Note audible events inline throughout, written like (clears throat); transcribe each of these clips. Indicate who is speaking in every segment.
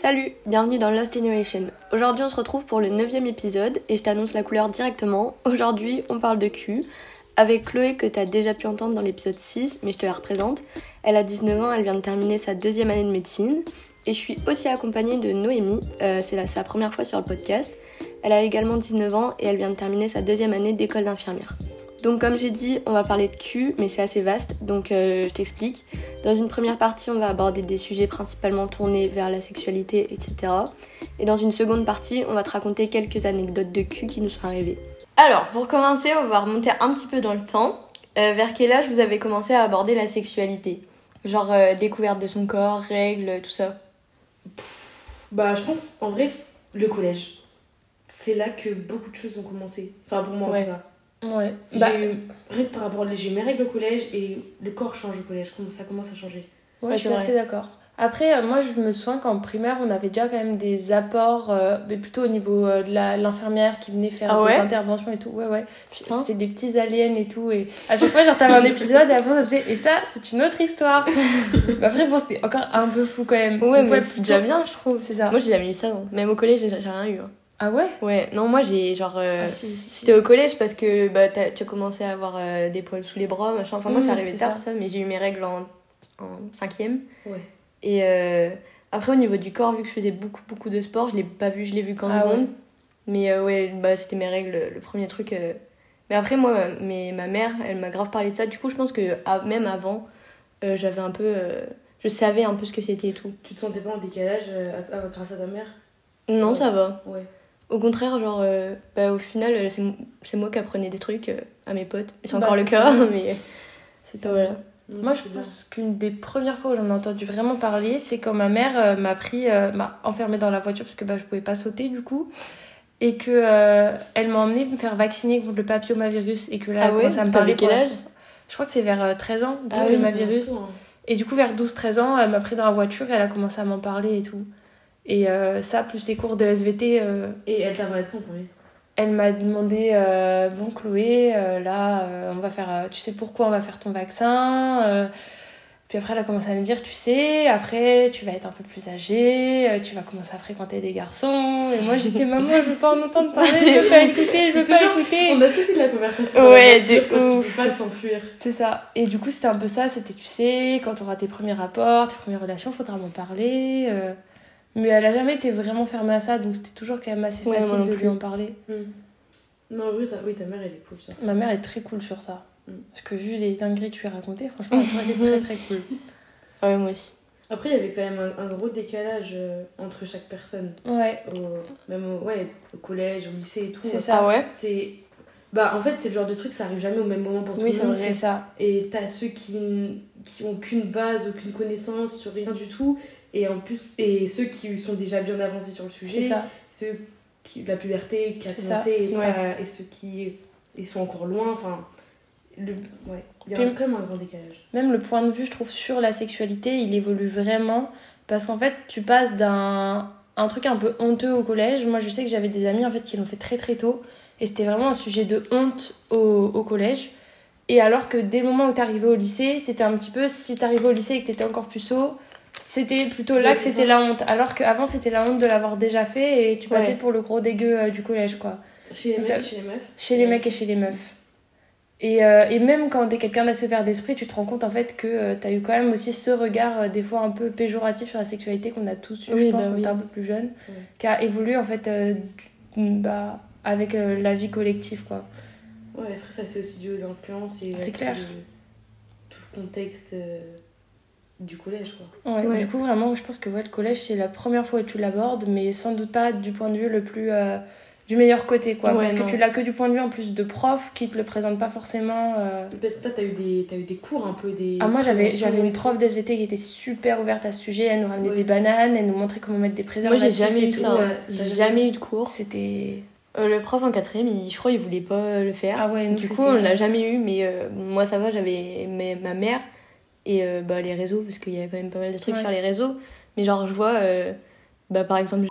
Speaker 1: Salut, bienvenue dans Lost Generation. Aujourd'hui on se retrouve pour le neuvième épisode et je t'annonce la couleur directement. Aujourd'hui on parle de cul avec Chloé que t'as déjà pu entendre dans l'épisode 6 mais je te la représente. Elle a 19 ans, elle vient de terminer sa deuxième année de médecine et je suis aussi accompagnée de Noémie, euh, c'est sa première fois sur le podcast. Elle a également 19 ans et elle vient de terminer sa deuxième année d'école d'infirmière. Donc comme j'ai dit, on va parler de cul, mais c'est assez vaste, donc euh, je t'explique. Dans une première partie, on va aborder des sujets principalement tournés vers la sexualité, etc. Et dans une seconde partie, on va te raconter quelques anecdotes de cul qui nous sont arrivées. Alors, pour commencer, on va remonter un petit peu dans le temps. Euh, vers quel âge vous avez commencé à aborder la sexualité? Genre euh, découverte de son corps, règles, tout ça?
Speaker 2: Bah, je pense, en vrai, le collège. C'est là que beaucoup de choses ont commencé. Enfin, pour moi, en
Speaker 1: Ouais.
Speaker 2: tout cas.
Speaker 3: Ouais.
Speaker 2: J'ai
Speaker 3: Bah,
Speaker 2: rien que par rapport à j'ai mes règles au collège et le corps change au collège. Ça commence à changer.
Speaker 3: ouais,
Speaker 1: Ouais,
Speaker 3: je suis assez d'accord. Après, euh, moi, je me souviens qu'en primaire, on avait déjà quand même des apports, euh, mais plutôt au niveau euh, de l'infirmière qui venait faire
Speaker 1: Ah
Speaker 3: des
Speaker 1: ouais
Speaker 3: interventions et tout. Ouais, ouais.
Speaker 1: Putain.
Speaker 3: C'était des petits aliens et tout. Et à chaque fois, genre, t'avais un épisode et après, ça faisait, et ça, c'est une autre histoire. (laughs) Après, bon, c'était encore un peu fou quand même.
Speaker 1: Ouais,
Speaker 3: Donc,
Speaker 1: mais
Speaker 3: plutôt-
Speaker 1: c'est déjà bien, je trouve.
Speaker 3: C'est ça.
Speaker 1: Moi, j'ai jamais eu ça, non. Même au collège, j'ai j'ai rien eu. hein.
Speaker 3: Ah ouais?
Speaker 1: Ouais, non, moi, j'ai genre... euh,
Speaker 3: Ah, si, si, si.
Speaker 1: C'était au collège parce que bah, tu as commencé à avoir euh, des poils sous les bras, machin. Enfin, moi,
Speaker 3: Mmh,
Speaker 1: ça arrivait tard,
Speaker 3: ça.
Speaker 1: ça. mais j'ai eu mes règles en, en cinquième.
Speaker 2: Ouais.
Speaker 1: Et euh, après, au niveau du corps, vu que je faisais beaucoup, beaucoup de sport, je l'ai pas vu, je l'ai vu qu'en
Speaker 3: Ah
Speaker 1: seconde. Mais ouais, bah, c'était mes règles, le premier truc. Mais après, moi, ma- mais, ma mère, elle m'a grave parlé de ça. Du coup, je pense que même avant, j'avais un peu. je savais un peu ce que c'était et tout.
Speaker 2: Tu te sentais pas en décalage grâce à ta mère?
Speaker 1: Non,
Speaker 2: Ouais.
Speaker 1: ça va.
Speaker 2: Ouais.
Speaker 1: Au contraire, genre, euh, bah, au final, euh, c'est c'est moi qui apprenais des trucs euh, à mes potes. C'est
Speaker 3: Bah,
Speaker 1: encore le
Speaker 3: c'est
Speaker 1: cas,
Speaker 3: cool. (laughs)
Speaker 1: mais
Speaker 3: C'est
Speaker 1: voilà.
Speaker 2: Non,
Speaker 3: Moi,
Speaker 2: ça,
Speaker 3: je pense qu'une des premières fois où j'en ai entendu vraiment parler, c'est quand ma mère euh, m'a pris, euh, m'a enfermée dans la voiture parce que bah, je pouvais pas sauter du coup, et que euh, elle m'a emmenée me faire vacciner contre le papillomavirus et que là,
Speaker 1: Ah
Speaker 3: elle
Speaker 1: ouais
Speaker 3: à me parler.
Speaker 1: quel âge?
Speaker 3: Je crois que c'est vers euh, 13 ans,
Speaker 1: Ah oui,
Speaker 3: papillomavirus.
Speaker 2: Tout, hein.
Speaker 3: Et du coup, vers 12-13 ans, elle m'a pris dans la voiture et elle a commencé à m'en parler et tout. Et euh, ça, plus les cours de SVT, euh,
Speaker 2: Et elle t'a parlé de quoi premier
Speaker 3: elle m'a demandé euh, Bon, Chloé, là, on va faire. tu sais pourquoi on va faire ton vaccin Puis après, elle a commencé à me dire Tu sais, après, tu vas être un peu plus âgée, tu vas commencer à fréquenter des garçons. Et moi, j'étais Maman, je veux pas en entendre parler, je veux pas écouter, je veux pas écouter.
Speaker 2: On a tous eu la conversation.
Speaker 1: Ouais,
Speaker 2: quand
Speaker 1: ouf.
Speaker 2: Tu peux pas t'enfuir.
Speaker 3: C'est ça. Et du coup, c'était un peu ça c'était Tu sais, quand tu auras tes premiers rapports, tes premières relations, faudra m'en parler. euh. Mais elle a jamais été vraiment fermée à ça, donc c'était toujours quand même assez
Speaker 1: Ouais,
Speaker 3: facile de
Speaker 1: plus.
Speaker 3: lui en parler.
Speaker 2: Non, oui ta, oui, ta mère, elle est cool sur ça.
Speaker 3: Ma mère est très cool sur ça.
Speaker 2: Mm.
Speaker 3: Parce que vu les dingueries que tu lui as racontées, franchement, elle est très très cool. (laughs)
Speaker 1: Ah ouais, moi aussi.
Speaker 2: Après, il y avait quand même un, un gros décalage euh, entre chaque personne.
Speaker 3: Ouais,
Speaker 2: Au- même au, ouais, au collège, au lycée et tout.
Speaker 3: C'est ça.
Speaker 1: Ah ouais
Speaker 2: C'est. Bah, en fait, c'est le genre de truc, ça arrive jamais au même moment pour tout
Speaker 1: Oui,
Speaker 2: le
Speaker 1: c'est
Speaker 2: monde.
Speaker 3: c'est ça.
Speaker 2: Et t'as ceux qui, qui ont qu'une base, aucune connaissance sur rien du tout. Et en plus, et ceux qui sont déjà bien avancés sur le sujet.
Speaker 3: Ça.
Speaker 2: Ceux qui, la puberté qui a commencé et,
Speaker 1: Ouais.
Speaker 2: pas- et ceux qui ils sont encore loin. Enfin, le, ouais. Il y a
Speaker 3: Puis-
Speaker 2: un- quand même un grand décalage.
Speaker 3: Même le point de vue, je trouve, sur la sexualité, il évolue vraiment. Parce qu'en fait, tu passes d'un un truc un peu honteux au collège. Moi, je sais que j'avais des amis en fait qui l'ont fait très très tôt. Et c'était vraiment un sujet de honte au, au collège. Et alors que dès le moment où t'arrivais au lycée, c'était un petit peu si t'arrivais au lycée et que t'étais encore plus haut, c'était plutôt là que c'était la honte. Alors qu'avant, c'était la honte de l'avoir déjà fait et tu passais
Speaker 1: Ouais.
Speaker 3: pour le gros dégueu euh, du collège, quoi.
Speaker 2: Chez les mecs, chez les meufs.
Speaker 3: Chez les mecs et chez les meufs. Et, euh, et même quand t'es quelqu'un d'assez ouvert d'esprit, tu te rends compte en fait que euh, t'as eu quand même aussi ce regard euh, des fois un peu péjoratif sur la sexualité qu'on a tous eu,
Speaker 1: Oui,
Speaker 3: je pense,
Speaker 1: bah
Speaker 3: quand
Speaker 1: oui.
Speaker 3: t'es un peu plus jeune, qui a évolué en fait bah, avec la vie collective quoi.
Speaker 2: Ouais, après, ça, c'est aussi dû aux influences et
Speaker 3: C'est clair.
Speaker 2: le- tout le contexte du collège, quoi.
Speaker 3: Ouais,
Speaker 1: Ouais.
Speaker 3: Du coup, vraiment, je pense que ouais, le collège c'est la première fois où tu l'abordes, mais sans doute pas du point de vue le plus. euh, du meilleur côté quoi.
Speaker 1: Ouais,
Speaker 3: parce
Speaker 1: non.
Speaker 3: que tu l'as que du point de vue en plus de prof qui te le présente pas forcément. euh,
Speaker 2: Parce que toi, t'as eu, des- t'as eu des cours un peu des.
Speaker 3: Ah, moi j'avais j'avais une prof d'SVT qui était super ouverte à ce sujet, elle nous ramenait
Speaker 2: Ouais.
Speaker 3: des bananes, elle nous montrait comment mettre des
Speaker 1: Moi,
Speaker 3: préservatifs.
Speaker 1: j'ai jamais eu ça. hein. J'ai jamais eu de cours.
Speaker 3: C'était.
Speaker 1: Euh, le prof en quatrième, il, je crois, il voulait pas le faire.
Speaker 3: Ah ouais, nous
Speaker 1: du coup, on l'a jamais eu, mais euh, moi, ça va, j'avais ma mère et euh, bah, les réseaux, parce qu'il y a quand même pas mal de trucs
Speaker 3: Ouais.
Speaker 1: sur les réseaux. Mais genre, je vois, euh, bah, par exemple,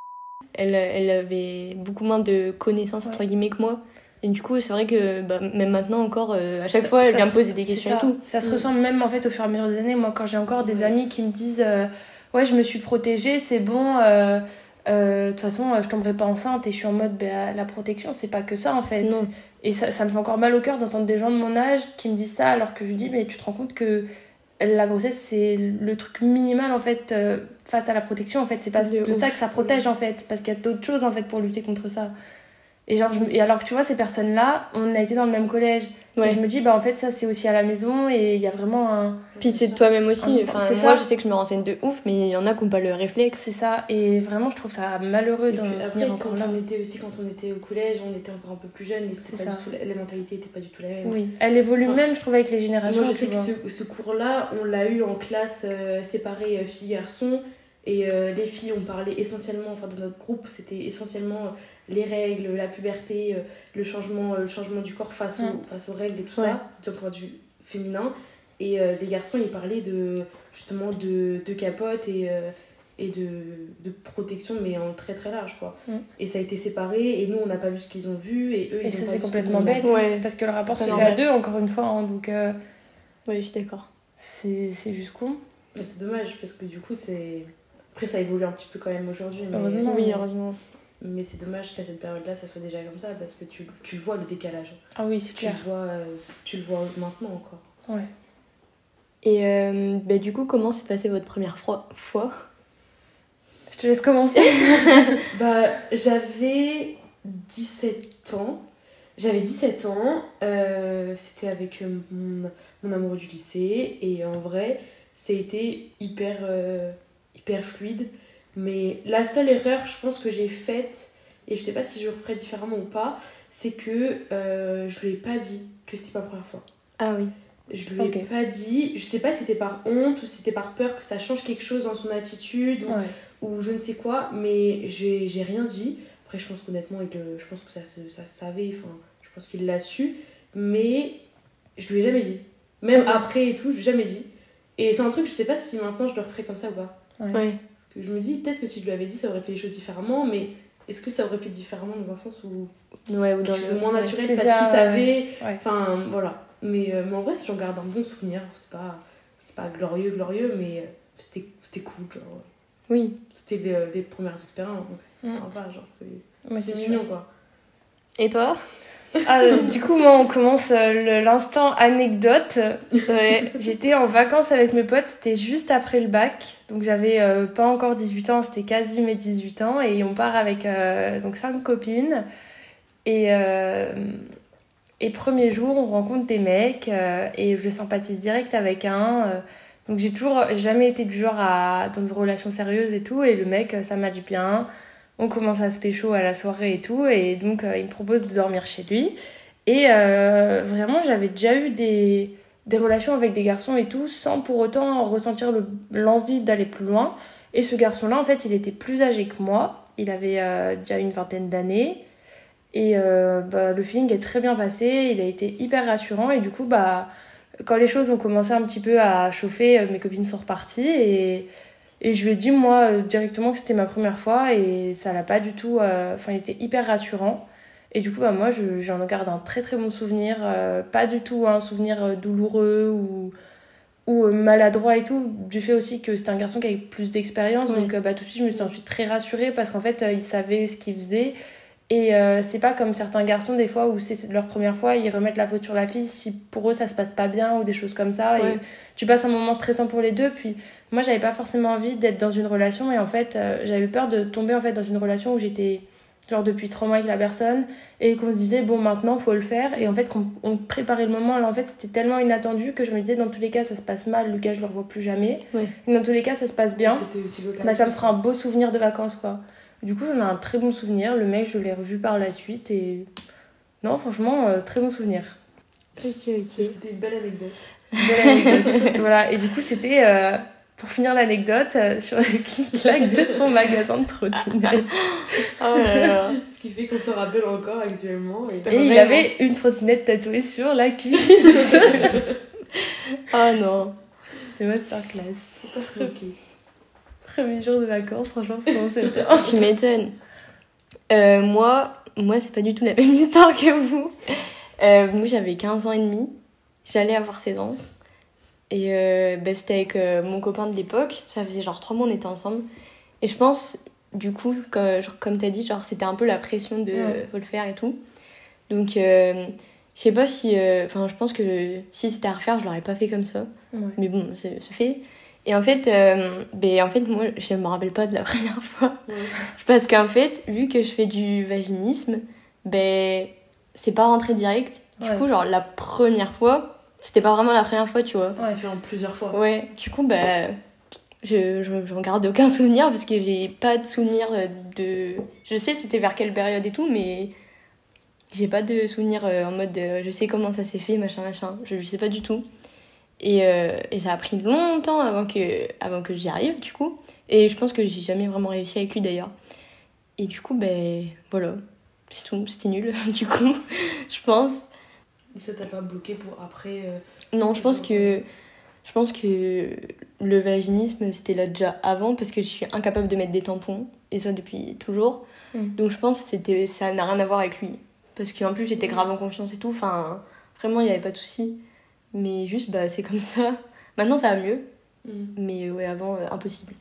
Speaker 1: elle, elle avait beaucoup moins de connaissances, entre guillemets, que moi. Et du coup, c'est vrai que bah, même maintenant encore, euh, à chaque
Speaker 3: Ça-
Speaker 1: fois, elle vient me poser des questions
Speaker 3: ça.
Speaker 1: et tout.
Speaker 3: Ça se
Speaker 2: Mm.
Speaker 3: ressemble même en fait au fur et à mesure des années. Moi, quand j'ai encore des
Speaker 2: Ouais.
Speaker 3: amis qui me disent euh, ouais, je me suis protégée, c'est bon. euh, De toute façon, je tomberai pas enceinte et je suis en mode bah, la protection, c'est pas que ça en fait.
Speaker 1: Non.
Speaker 3: Et ça, ça me fait encore mal au cœur d'entendre des gens de mon âge qui me disent ça alors que je dis mais tu te rends compte que la grossesse c'est le truc minimal en fait euh, face à la protection en fait. C'est pas
Speaker 1: De
Speaker 3: de, ça que ça protège en fait parce qu'il y a d'autres choses en fait pour lutter contre ça. Et genre je et alors que tu vois ces personnes là, on a été dans le même collège
Speaker 1: Ouais.
Speaker 3: et je me dis bah en fait ça c'est aussi à la maison et il y a vraiment un
Speaker 1: Puis c'est de toi-même aussi. Enfin,
Speaker 3: c'est
Speaker 1: moi,
Speaker 3: ça.
Speaker 1: je sais que je me renseigne de ouf, mais il y en a qui n'ont pas le réflexe.
Speaker 3: c'est ça et vraiment je trouve ça malheureux d'en venir encore
Speaker 2: quand
Speaker 3: là.
Speaker 2: on était aussi, quand on était au collège, on était encore un peu plus et pas tout la- les mentalités n'étaient pas du tout la même.
Speaker 3: Oui, elle évolue
Speaker 2: Enfin,
Speaker 3: même je trouve avec les générations.
Speaker 2: Moi, je sais que ce, ce cours-là, on l'a eu en classe euh, séparée euh, filles-garçons. Et euh, les filles, on parlait essentiellement, enfin, de notre groupe, c'était essentiellement euh, les règles, la puberté, euh, le, changement, euh, le changement du corps face, aux, face aux règles et tout
Speaker 1: Ouais.
Speaker 2: ça, d'un point de vue féminin. Et euh, les garçons, ils parlaient de, justement de, de capote et, euh, et de, de protection, mais en très très large, quoi.
Speaker 3: Mm.
Speaker 2: Et ça a été séparé, et nous, on n'a pas vu ce qu'ils ont vu, et eux, ils
Speaker 3: Et
Speaker 2: ont
Speaker 3: ça
Speaker 2: pas
Speaker 3: c'est
Speaker 2: vu ce
Speaker 3: complètement bête.
Speaker 1: Ouais.
Speaker 3: parce que le rapport se fait à deux encore une fois hein, donc euh,
Speaker 1: Oui, je suis d'accord.
Speaker 3: c'est juste con.
Speaker 2: C'est dommage parce que du coup, c'est. Après, ça évolue un petit peu quand même aujourd'hui. Mais...
Speaker 3: Heureusement.
Speaker 1: Oui, heureusement.
Speaker 2: Mais c'est dommage qu'à cette période-là, ça soit déjà comme ça parce que tu, tu vois le décalage.
Speaker 3: Ah oui c'est
Speaker 2: Tu
Speaker 3: clair.
Speaker 2: le, vois, euh, tu le vois maintenant encore.
Speaker 3: Ouais.
Speaker 1: Et euh, bah, du coup, comment s'est passée votre première fois?
Speaker 3: Je te laisse commencer. (laughs)
Speaker 2: Bah, j'avais 17 ans. J'avais 17 ans. euh, C'était avec euh, mon, mon amoureux du lycée. Et en vrai, ça a été hyper, euh, hyper fluide. Mais la seule erreur, je pense, que j'ai faite, et je sais pas si je le referais différemment ou pas, c'est que euh, je lui ai pas dit que c'était ma première fois.
Speaker 1: Ah oui.
Speaker 2: Je lui ai pas dit. Je sais pas si c'était par honte ou si c'était par peur que ça change quelque chose dans son attitude ou
Speaker 3: Ouais.
Speaker 2: ou je ne sais quoi, mais j'ai j'ai rien dit. Après, je pense qu'honnêtement, le- je pense que ça, se- ça se savait, enfin, je pense qu'il l'a su, mais je lui ai jamais dit. Même après et tout, je lui ai jamais dit. Et c'est un truc, je sais pas si maintenant je le referais comme ça ou pas.
Speaker 3: Ouais.
Speaker 1: Ouais.
Speaker 2: Que je me dis, peut-être que si je lui avais dit, ça aurait fait les choses différemment, mais est-ce que ça aurait fait différemment dans un sens où
Speaker 1: Ouais, ou dans
Speaker 2: moins naturel parce qu'il savait
Speaker 3: Ouais.
Speaker 2: Enfin, voilà. Mais, euh, mais en vrai, si j'en garde un bon souvenir, c'est pas, c'est pas glorieux, glorieux, mais euh, c'était c'était cool, genre.
Speaker 1: Oui.
Speaker 2: C'était les, les premières expériences, donc c'est
Speaker 3: Mm.
Speaker 2: sympa, genre, c'est
Speaker 3: Ouais,
Speaker 2: c'est
Speaker 3: c'est
Speaker 2: mignon, quoi.
Speaker 1: Et toi?
Speaker 3: Ah, euh, du coup, moi, on commence euh, l'instant anecdote.
Speaker 1: Ouais.
Speaker 3: J'étais en vacances avec mes potes, c'était juste après le bac. Donc, j'avais euh, pas encore 18 ans, c'était quasi mes 18 ans. Et on part avec euh, donc cinq copines. Et, euh, et premier jour, on rencontre des mecs. euh, et je sympathise direct avec un. euh, donc, j'ai toujours jamais été du genre à dans une relation sérieuse et tout. Et le mec, euh, ça match bien. On commence à se pécho à la soirée et tout. Et donc, euh, il me propose de dormir chez lui. Et euh, vraiment, j'avais déjà eu des, relations avec des garçons et tout, sans pour autant ressentir le- l'envie d'aller plus loin. Et ce garçon-là, en fait, il était plus âgé que moi. Il avait euh, déjà une vingtaine d'années. Et bah, le feeling est très bien passé. Il a été hyper rassurant. Et du coup, bah, quand les choses ont commencé un petit peu à chauffer, mes copines sont reparties. Et, et je lui ai dit, moi, euh, directement que c'était ma première fois. Et ça l'a pas du tout. euh, Enfin, il était hyper rassurant. Et du coup, bah, moi, je- j'en garde un très très bon souvenir. euh, pas du tout un souvenir douloureux ou, ou maladroit et tout. Du fait aussi que c'était un garçon qui avait plus d'expérience. Donc, bah, tout de suite, je me suis ensuite très rassurée parce qu'en fait, il savait ce qu'il faisait. Et euh, c'est pas comme certains garçons, des fois, où c'est leur première fois, ils remettent la faute sur la fille si pour eux ça se passe pas bien ou des choses comme ça.
Speaker 1: Ouais.
Speaker 3: Et tu passes un moment stressant pour les deux. Puis moi, j'avais pas forcément envie d'être dans une relation. Et en fait, euh, j'avais peur de tomber en fait dans une relation où j'étais genre depuis trois mois avec la personne et qu'on se disait bon maintenant faut le faire et en fait qu'on on préparait le moment là en fait c'était tellement inattendu que je me disais dans tous les cas ça se passe mal le gars je le revois plus jamais
Speaker 1: Ouais.
Speaker 3: et dans tous les cas ça se passe bien
Speaker 2: C'était aussi l'occasion.
Speaker 3: bah ça me fera un beau souvenir de vacances quoi du coup j'en ai un très bon souvenir le mec je l'ai revu par la suite et non franchement euh, très bon souvenir
Speaker 1: Ok, ok.
Speaker 2: C'était une belle anecdote.
Speaker 3: Belle anecdote. (laughs) voilà et du coup c'était euh, pour finir l'anecdote euh, sur le clic-clac de son magasin de trottinettes
Speaker 1: Oh là là.
Speaker 2: Ce qui fait qu'on se rappelle encore actuellement. Et,
Speaker 3: et il avait une trottinette tatouée sur la cuisse
Speaker 1: Oh (laughs) non.
Speaker 3: C'était masterclass.
Speaker 2: C'est pas.
Speaker 3: Premier jour de vacances, franchement, ça commençait bien.
Speaker 1: Tu m'étonnes. Euh, moi, moi c'est pas du tout la même (laughs) histoire que vous. Euh, moi, j'avais 15 ans et demi. J'allais avoir 16 ans. Et euh, bah, c'était avec euh, mon copain de l'époque. Ça faisait genre trois mois on était ensemble. Et je pense, du coup, comme, genre, comme t'as dit, genre c'était un peu la pression de
Speaker 3: Ouais.
Speaker 1: faut le faire et tout. Donc, euh, je sais pas si. euh, Enfin, je pense que si c'était à refaire, je l'aurais pas fait comme ça.
Speaker 3: Ouais.
Speaker 1: Mais bon, c'est fait. Et en fait, euh, ben, en fait, moi, je me rappelle pas de la (laughs) première fois. Parce qu'en fait, vu que je fais du vaginisme, ben, c'est pas rentré direct. Du
Speaker 3: Ouais.
Speaker 1: coup, genre, la première fois, c'était pas vraiment la première fois, tu vois.
Speaker 2: S'est fait en plusieurs fois.
Speaker 1: Ouais, du coup, bah, je, je- j'en garde aucun souvenir parce que j'ai pas de souvenir de. Je sais c'était vers quelle période et tout, mais j'ai pas de souvenir euh, en mode euh, je sais comment ça s'est fait, machin, machin. Je, je sais pas du tout. Et, euh, et ça a pris longtemps avant que, avant que j'y arrive, du coup. Et je pense que j'ai jamais vraiment réussi avec lui d'ailleurs. Et du coup, ben voilà. C'est tout, c'était nul, (laughs) du coup, je pense.
Speaker 2: Et ça t'a pas bloqué pour après euh,
Speaker 1: Non, je pense que je pense que le vaginisme c'était là déjà avant parce que je suis incapable de mettre des tampons et ça depuis toujours.
Speaker 3: Mm.
Speaker 1: Donc je pense que c'était ça n'a rien à voir avec lui parce qu'en plus j'étais grave en confiance et tout. Enfin vraiment il n'y avait pas de souci. Mais juste bah c'est comme ça. Maintenant ça va mieux,
Speaker 2: mm.
Speaker 1: mais ouais avant euh, impossible.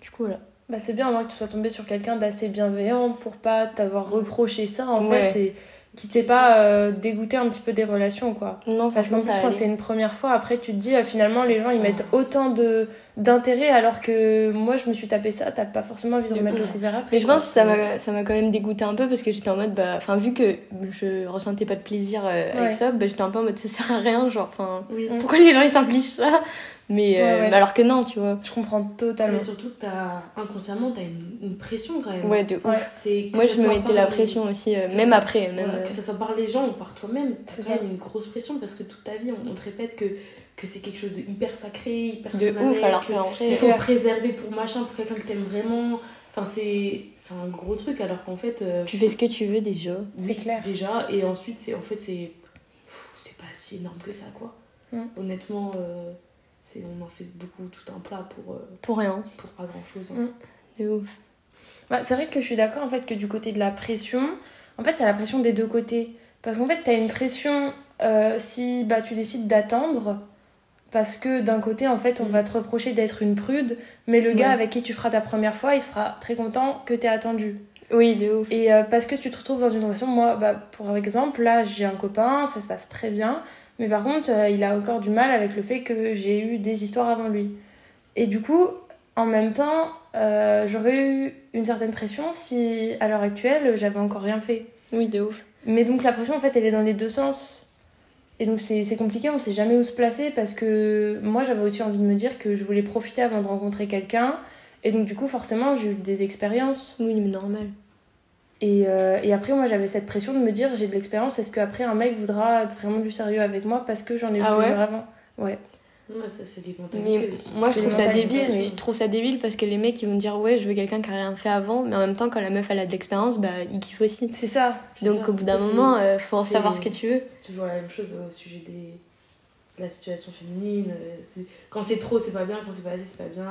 Speaker 1: Du coup voilà.
Speaker 3: Bah, c'est bien au moins que tu sois tombé sur quelqu'un d'assez bienveillant pour pas t'avoir reproché ça en
Speaker 1: Ouais.
Speaker 3: fait et qui t'ait pas euh, dégoûté un petit peu des relations quoi.
Speaker 1: Non
Speaker 3: Parce qu'en plus
Speaker 1: allait.
Speaker 3: c'est une première fois après tu te dis euh, finalement les gens ils mettent autant de d'intérêt alors que moi je me suis tapé ça t'as pas forcément envie de remettre le couvert après.
Speaker 1: Mais je pense que ça m'a ça m'a quand même dégoûté un peu parce que j'étais en mode bah enfin vu que je ressentais pas de plaisir euh,
Speaker 3: Ouais.
Speaker 1: avec ça, bah, j'étais un peu en mode ça sert à rien genre enfin
Speaker 2: Oui.
Speaker 1: Pourquoi les gens ils s'infligent ça? Mais, euh,
Speaker 3: Ouais, ouais.
Speaker 1: mais alors que non tu vois
Speaker 3: Je comprends totalement.
Speaker 2: Mais surtout t'as inconsciemment t'as une, une pression quand même.
Speaker 1: ouais de ouf moi
Speaker 2: ce
Speaker 1: je me mettais la
Speaker 2: les-
Speaker 1: pression aussi euh, même après même
Speaker 2: Voilà,
Speaker 1: euh,
Speaker 2: que ça soit par les gens ou par toi-même, t'as
Speaker 3: C'est
Speaker 2: quand même une grosse pression parce que toute ta vie on, on te répète que, que c'est quelque chose de hyper sacré, hyper
Speaker 1: de ouf alors
Speaker 2: que
Speaker 1: qu'en
Speaker 2: il
Speaker 1: vrai
Speaker 2: faut préserver pour machin, pour quelqu'un que t'aimes vraiment. Enfin, c'est c'est un gros truc alors qu'en fait. euh,
Speaker 1: tu fais ce que tu veux déjà
Speaker 3: C'est clair.
Speaker 2: Déjà, et ensuite, c'est en fait, c'est c'est pas si énorme que ça, quoi.
Speaker 3: Mm.
Speaker 2: Honnêtement, euh, on en fait beaucoup, tout un plat pour, euh,
Speaker 1: pour rien
Speaker 2: pour pas grand chose.
Speaker 3: Mm.
Speaker 1: de ouf
Speaker 3: Bah, c'est vrai que je suis d'accord en fait que du côté de la pression, en fait t'as la pression des deux côtés. Parce qu'en fait t'as une pression euh, si bah, tu décides d'attendre, parce que d'un côté en fait on va te reprocher d'être une prude, mais le gars avec qui tu feras ta première fois il sera très content que t'aies attendu.
Speaker 1: Oui de ouf
Speaker 3: Et euh, parce que tu te retrouves dans une relation, moi bah, pour exemple là j'ai un copain, ça se passe très bien, mais par contre euh, il a encore du mal avec le fait que j'ai eu des histoires avant lui. Et du coup en même temps euh, j'aurais eu une certaine pression si à l'heure actuelle j'avais encore rien fait.
Speaker 1: oui de ouf
Speaker 3: Mais donc la pression en fait elle est dans les deux sens. Et donc c'est compliqué, on sait jamais où se placer parce que moi j'avais aussi envie de me dire que je voulais profiter avant de rencontrer quelqu'un. Et donc du coup forcément j'ai eu des expériences.
Speaker 1: oui mais normal
Speaker 3: Et, euh, et après moi j'avais cette pression de me dire j'ai de l'expérience, est-ce qu'après un mec voudra vraiment du sérieux avec moi parce que j'en ai eu
Speaker 1: Ah ouais
Speaker 3: plusieurs avant? Ouais.
Speaker 2: Ouais, ça, c'est des
Speaker 1: mais moi je trouve ça débile
Speaker 3: mais-
Speaker 1: je trouve ça débile parce que les mecs ils vont dire ouais je veux quelqu'un qui a rien fait avant mais en même temps quand la meuf elle a de l'expérience bah ils kiffent aussi
Speaker 3: C'est ça.
Speaker 1: Donc
Speaker 2: ça.
Speaker 1: au bout d'un moment euh, faut savoir ce que tu veux
Speaker 2: C'est toujours la même chose au sujet des de la situation féminine. euh, c'est- Quand c'est trop, c'est pas bien. Quand c'est pas assez, c'est pas bien.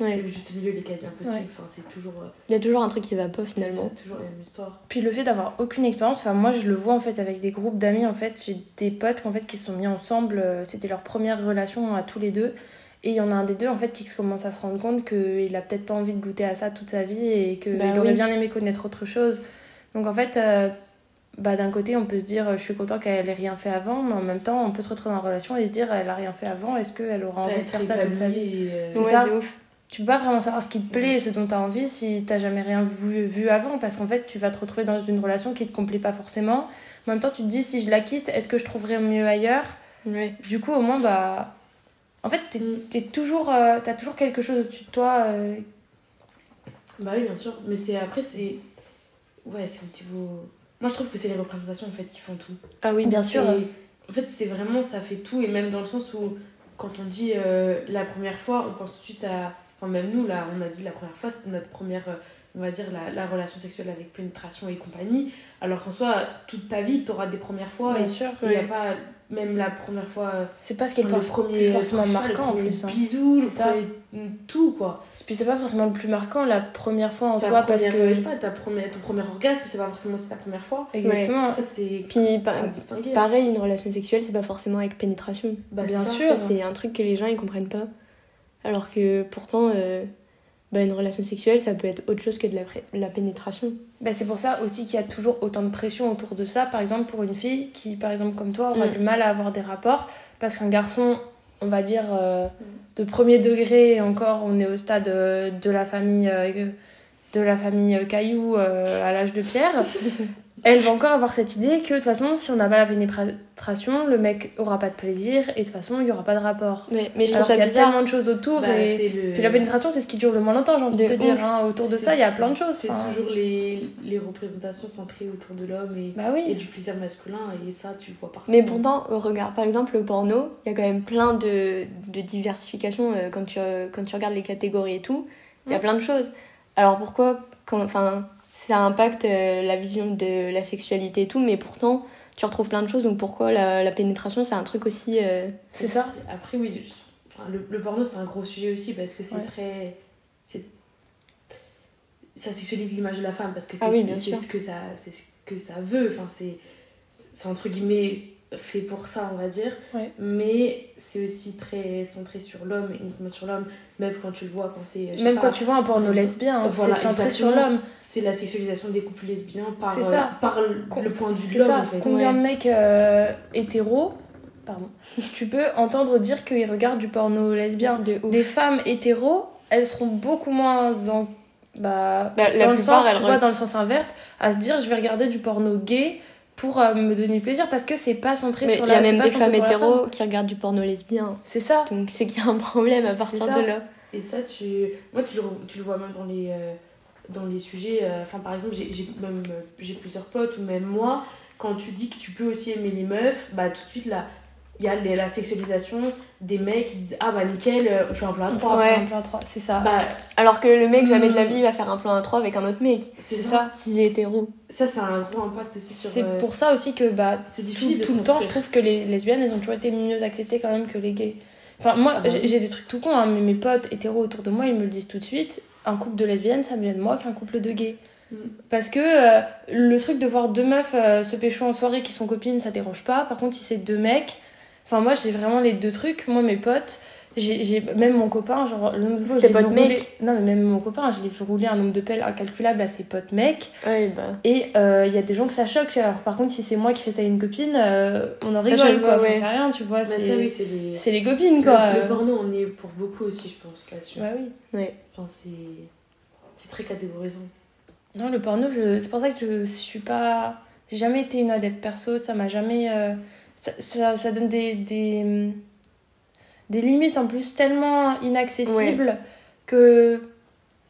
Speaker 2: euh,
Speaker 1: ouais
Speaker 2: Le juste milieu, il est quasi impossible.
Speaker 3: Ouais.
Speaker 2: Enfin, c'est toujours. euh,
Speaker 1: il y a toujours un truc qui va pas
Speaker 2: c'est
Speaker 1: finalement
Speaker 2: ça, toujours la même histoire.
Speaker 3: Puis le fait d'avoir aucune expérience, enfin moi je le vois en fait avec des groupes d'amis en fait, j'ai des potes en fait qui se sont mis ensemble, c'était leur première relation à tous les deux et il y en a un des deux en fait qui commence à se rendre compte qu'il a peut-être pas envie de goûter à ça toute sa vie et qu'il
Speaker 1: Bah
Speaker 3: aurait
Speaker 1: oui.
Speaker 3: bien aimé connaître autre chose. Donc en fait euh, bah d'un côté on peut se dire je suis content qu'elle ait rien fait avant mais en même temps on peut se retrouver en relation et se dire elle a rien fait avant, est-ce qu'elle aura envie de faire ça toute sa vie
Speaker 2: euh,
Speaker 3: C'est
Speaker 1: ouais
Speaker 3: ça.
Speaker 1: de ouf
Speaker 3: tu peux pas vraiment savoir ce qui te plaît et ce dont tu as envie si t'as jamais rien vu, vu avant parce qu'en fait tu vas te retrouver dans une relation qui te complaît pas forcément. En même temps tu te dis si je la quitte est-ce que je trouverai mieux ailleurs Du coup au moins bah en fait t'es
Speaker 2: Mm.
Speaker 3: t'es toujours euh, t'as toujours quelque chose au-dessus de toi euh,
Speaker 2: Bah oui, bien sûr. Mais c'est après, c'est. Ouais, c'est au niveau. Moi, je trouve que c'est les représentations en fait qui font tout.
Speaker 1: ah oui
Speaker 3: bien sûr
Speaker 2: Et En fait, c'est vraiment, ça fait tout. Et même dans le sens où, quand on dit euh, la première fois, on pense tout de suite à. Enfin, même nous, là, on a dit la première fois, c'était notre première euh, on va dire, la, la relation sexuelle avec pénétration et compagnie. Alors qu'en soi, toute ta vie, tu auras des premières fois.
Speaker 3: Bien
Speaker 2: et
Speaker 3: sûr.
Speaker 2: il n'y a
Speaker 1: Ouais.
Speaker 2: pas, même la première fois, euh,
Speaker 3: C'est pas ce qui est
Speaker 2: le
Speaker 3: pas
Speaker 2: premier
Speaker 3: forcément marquant
Speaker 2: le
Speaker 3: en plus. hein.
Speaker 2: bisou, le
Speaker 3: C'est ça.
Speaker 2: premier tout, quoi.
Speaker 3: Puis c'est pas forcément le plus marquant la première fois en
Speaker 2: Ta
Speaker 3: soi parce que.
Speaker 2: je sais pas, ta première, ton premier orgasme, c'est pas forcément ta première fois.
Speaker 3: Exactement.
Speaker 2: Ça, c'est
Speaker 1: Puis pa- pareil, une relation sexuelle, c'est pas forcément avec pénétration.
Speaker 2: Bah,
Speaker 3: bien
Speaker 2: ça.
Speaker 3: sûr.
Speaker 1: C'est un truc que les gens ils comprennent pas. Alors que pourtant, euh, bah, une relation sexuelle, ça peut être autre chose que de la, la pénétration.
Speaker 3: Bah, c'est pour ça aussi qu'il y a toujours autant de pression autour de ça. Par exemple, pour une fille qui, par exemple, comme toi, aura
Speaker 1: Mm.
Speaker 3: du mal à avoir des rapports, parce qu'un garçon, on va dire, euh,
Speaker 2: Mm.
Speaker 3: de premier degré, et encore, on est au stade euh, de la famille, euh, de la famille Caillou euh, à l'âge de pierre. (laughs) Elle va encore avoir cette idée que de toute façon, si on n'a pas la pénétration, le mec aura pas de plaisir et de toute façon, il y aura pas de rapport.
Speaker 1: Mais, mais je
Speaker 3: Alors
Speaker 1: trouve
Speaker 3: qu'il
Speaker 1: ça
Speaker 3: y a
Speaker 1: bizarre.
Speaker 3: tellement de choses autour
Speaker 2: Bah,
Speaker 3: et
Speaker 2: le-
Speaker 3: puis la pénétration, c'est ce qui dure le moins longtemps, j'ai envie de,
Speaker 1: De
Speaker 3: te dire. hein. Autour de ça, il y a plein de choses.
Speaker 2: C'est
Speaker 3: enfin.
Speaker 2: toujours les, les représentations centrées autour de l'homme et,
Speaker 3: Bah oui.
Speaker 2: et du plaisir masculin, et ça, tu le vois partout.
Speaker 1: Mais pourtant, euh, regarde, par exemple, le porno, il y a quand même plein de, de diversification euh, quand, tu, euh, quand tu regardes les catégories et tout. Il y a
Speaker 3: Mm.
Speaker 1: plein de choses. Alors pourquoi, quand, enfin, ça impacte euh, la vision de la sexualité et tout, mais pourtant, tu retrouves plein de choses. Donc pourquoi la, la pénétration, c'est un truc aussi. euh,
Speaker 3: C'est ça.
Speaker 2: Après, oui, je- le, le porno, c'est un gros sujet aussi parce que c'est
Speaker 3: Ouais.
Speaker 2: très. c'est- Ça sexualise l'image de la femme parce que c'est
Speaker 1: Ah oui,
Speaker 2: c'est-
Speaker 1: sûr.
Speaker 2: c'est ce que ça, c'est ce que ça veut. Enfin, c'est c'est entre guillemets fait pour ça, on va dire.
Speaker 3: Ouais.
Speaker 2: Mais c'est aussi très centré sur l'homme, uniquement sur l'homme, même quand tu le vois, quand c'est.
Speaker 3: Même
Speaker 2: pas,
Speaker 3: quand tu vois un porno lesbien, hein,
Speaker 2: Voilà,
Speaker 3: c'est centré sur l'homme.
Speaker 2: C'est la sexualisation des couples lesbiens par, euh, par le,
Speaker 3: Com-
Speaker 2: le point de vue de l'homme en fait.
Speaker 3: Combien
Speaker 1: Ouais.
Speaker 3: de mecs euh, hétéros, pardon, (laughs) tu peux entendre dire qu'ils regardent du porno lesbien.
Speaker 1: de.
Speaker 3: Des femmes hétéros, elles seront beaucoup moins en bah,
Speaker 1: Bah, la
Speaker 3: dans le
Speaker 1: plupart,
Speaker 3: sens,
Speaker 1: elles
Speaker 3: tu vois, dans le sens inverse, à se dire je vais regarder du porno gay pour euh, me donner plaisir parce que c'est pas centré
Speaker 1: Mais
Speaker 3: sur
Speaker 1: il
Speaker 3: la
Speaker 1: y a même des femmes hétéros
Speaker 3: femme.
Speaker 1: qui regardent du porno lesbien.
Speaker 3: C'est ça.
Speaker 1: Donc c'est qu'il y a un problème à partir
Speaker 3: ça.
Speaker 1: de là.
Speaker 2: Et ça, tu... moi, tu le, tu le vois même dans les, euh, dans les sujets. euh, Enfin, par exemple, euh, j'ai plusieurs potes, ou même moi, quand tu dis que tu peux aussi aimer les meufs, bah tout de suite, là, il y a les- la sexualisation des mecs qui disent Ah bah nickel, euh, on fait un plan à trois.
Speaker 1: Ouais.
Speaker 3: Un plan trois, C'est ça.
Speaker 2: Bah,
Speaker 1: Alors que le mec, jamais de la
Speaker 2: Mm.
Speaker 1: vie, va faire un plan à 3 avec un autre mec.
Speaker 2: c'est ça.
Speaker 3: ça.
Speaker 1: S'il est hétéro.
Speaker 2: Ça, c'est un gros impact aussi sur.
Speaker 3: C'est
Speaker 2: euh,
Speaker 3: pour ça aussi que bah,
Speaker 2: C'est
Speaker 3: tout,
Speaker 2: difficile
Speaker 3: tout le temps, je trouve que les lesbiennes, elles ont toujours été mieux acceptées quand même que les gays. Enfin, moi,
Speaker 2: Ah bah
Speaker 3: j'ai des trucs tout cons, hein, mais mes potes hétéros autour de moi, ils me le disent tout de suite. Un couple de lesbiennes, ça me vient de moi qu'un couple de gays.
Speaker 2: Mm.
Speaker 3: Parce que euh, le truc de voir deux meufs euh, se pécho en soirée qui sont copines, ça dérange pas. Par contre, si c'est deux mecs, enfin, moi, j'ai vraiment les deux trucs. Moi, mes potes, j'ai j'ai- même mon copain, genre, le nombre de fois je rouler-
Speaker 1: mec.
Speaker 3: Non, mais même mon copain, je l'ai fait rouler un nombre de pelles incalculable à ses potes mecs.
Speaker 1: Ouais, bah.
Speaker 3: Et euh, il y a des gens que ça choque. Alors, par contre, si c'est moi qui fais ça à une copine, euh, on en
Speaker 1: Ça
Speaker 3: rigole,
Speaker 1: choque
Speaker 3: quoi. Enfin,
Speaker 1: ouais.
Speaker 3: c'est rien, tu vois.
Speaker 2: Bah,
Speaker 3: C'est
Speaker 2: oui, les.
Speaker 3: copines, quoi.
Speaker 2: Le, le porno, on est pour beaucoup aussi, je pense, là-dessus.
Speaker 3: Bah oui.
Speaker 1: Ouais.
Speaker 2: Enfin, c'est. C'est très catégorisant.
Speaker 3: Non, le porno, je... c'est pour ça que je suis pas. J'ai jamais été une adepte perso, ça m'a jamais. euh, Ça, ça, ça donne des, des. des limites en plus tellement inaccessibles que.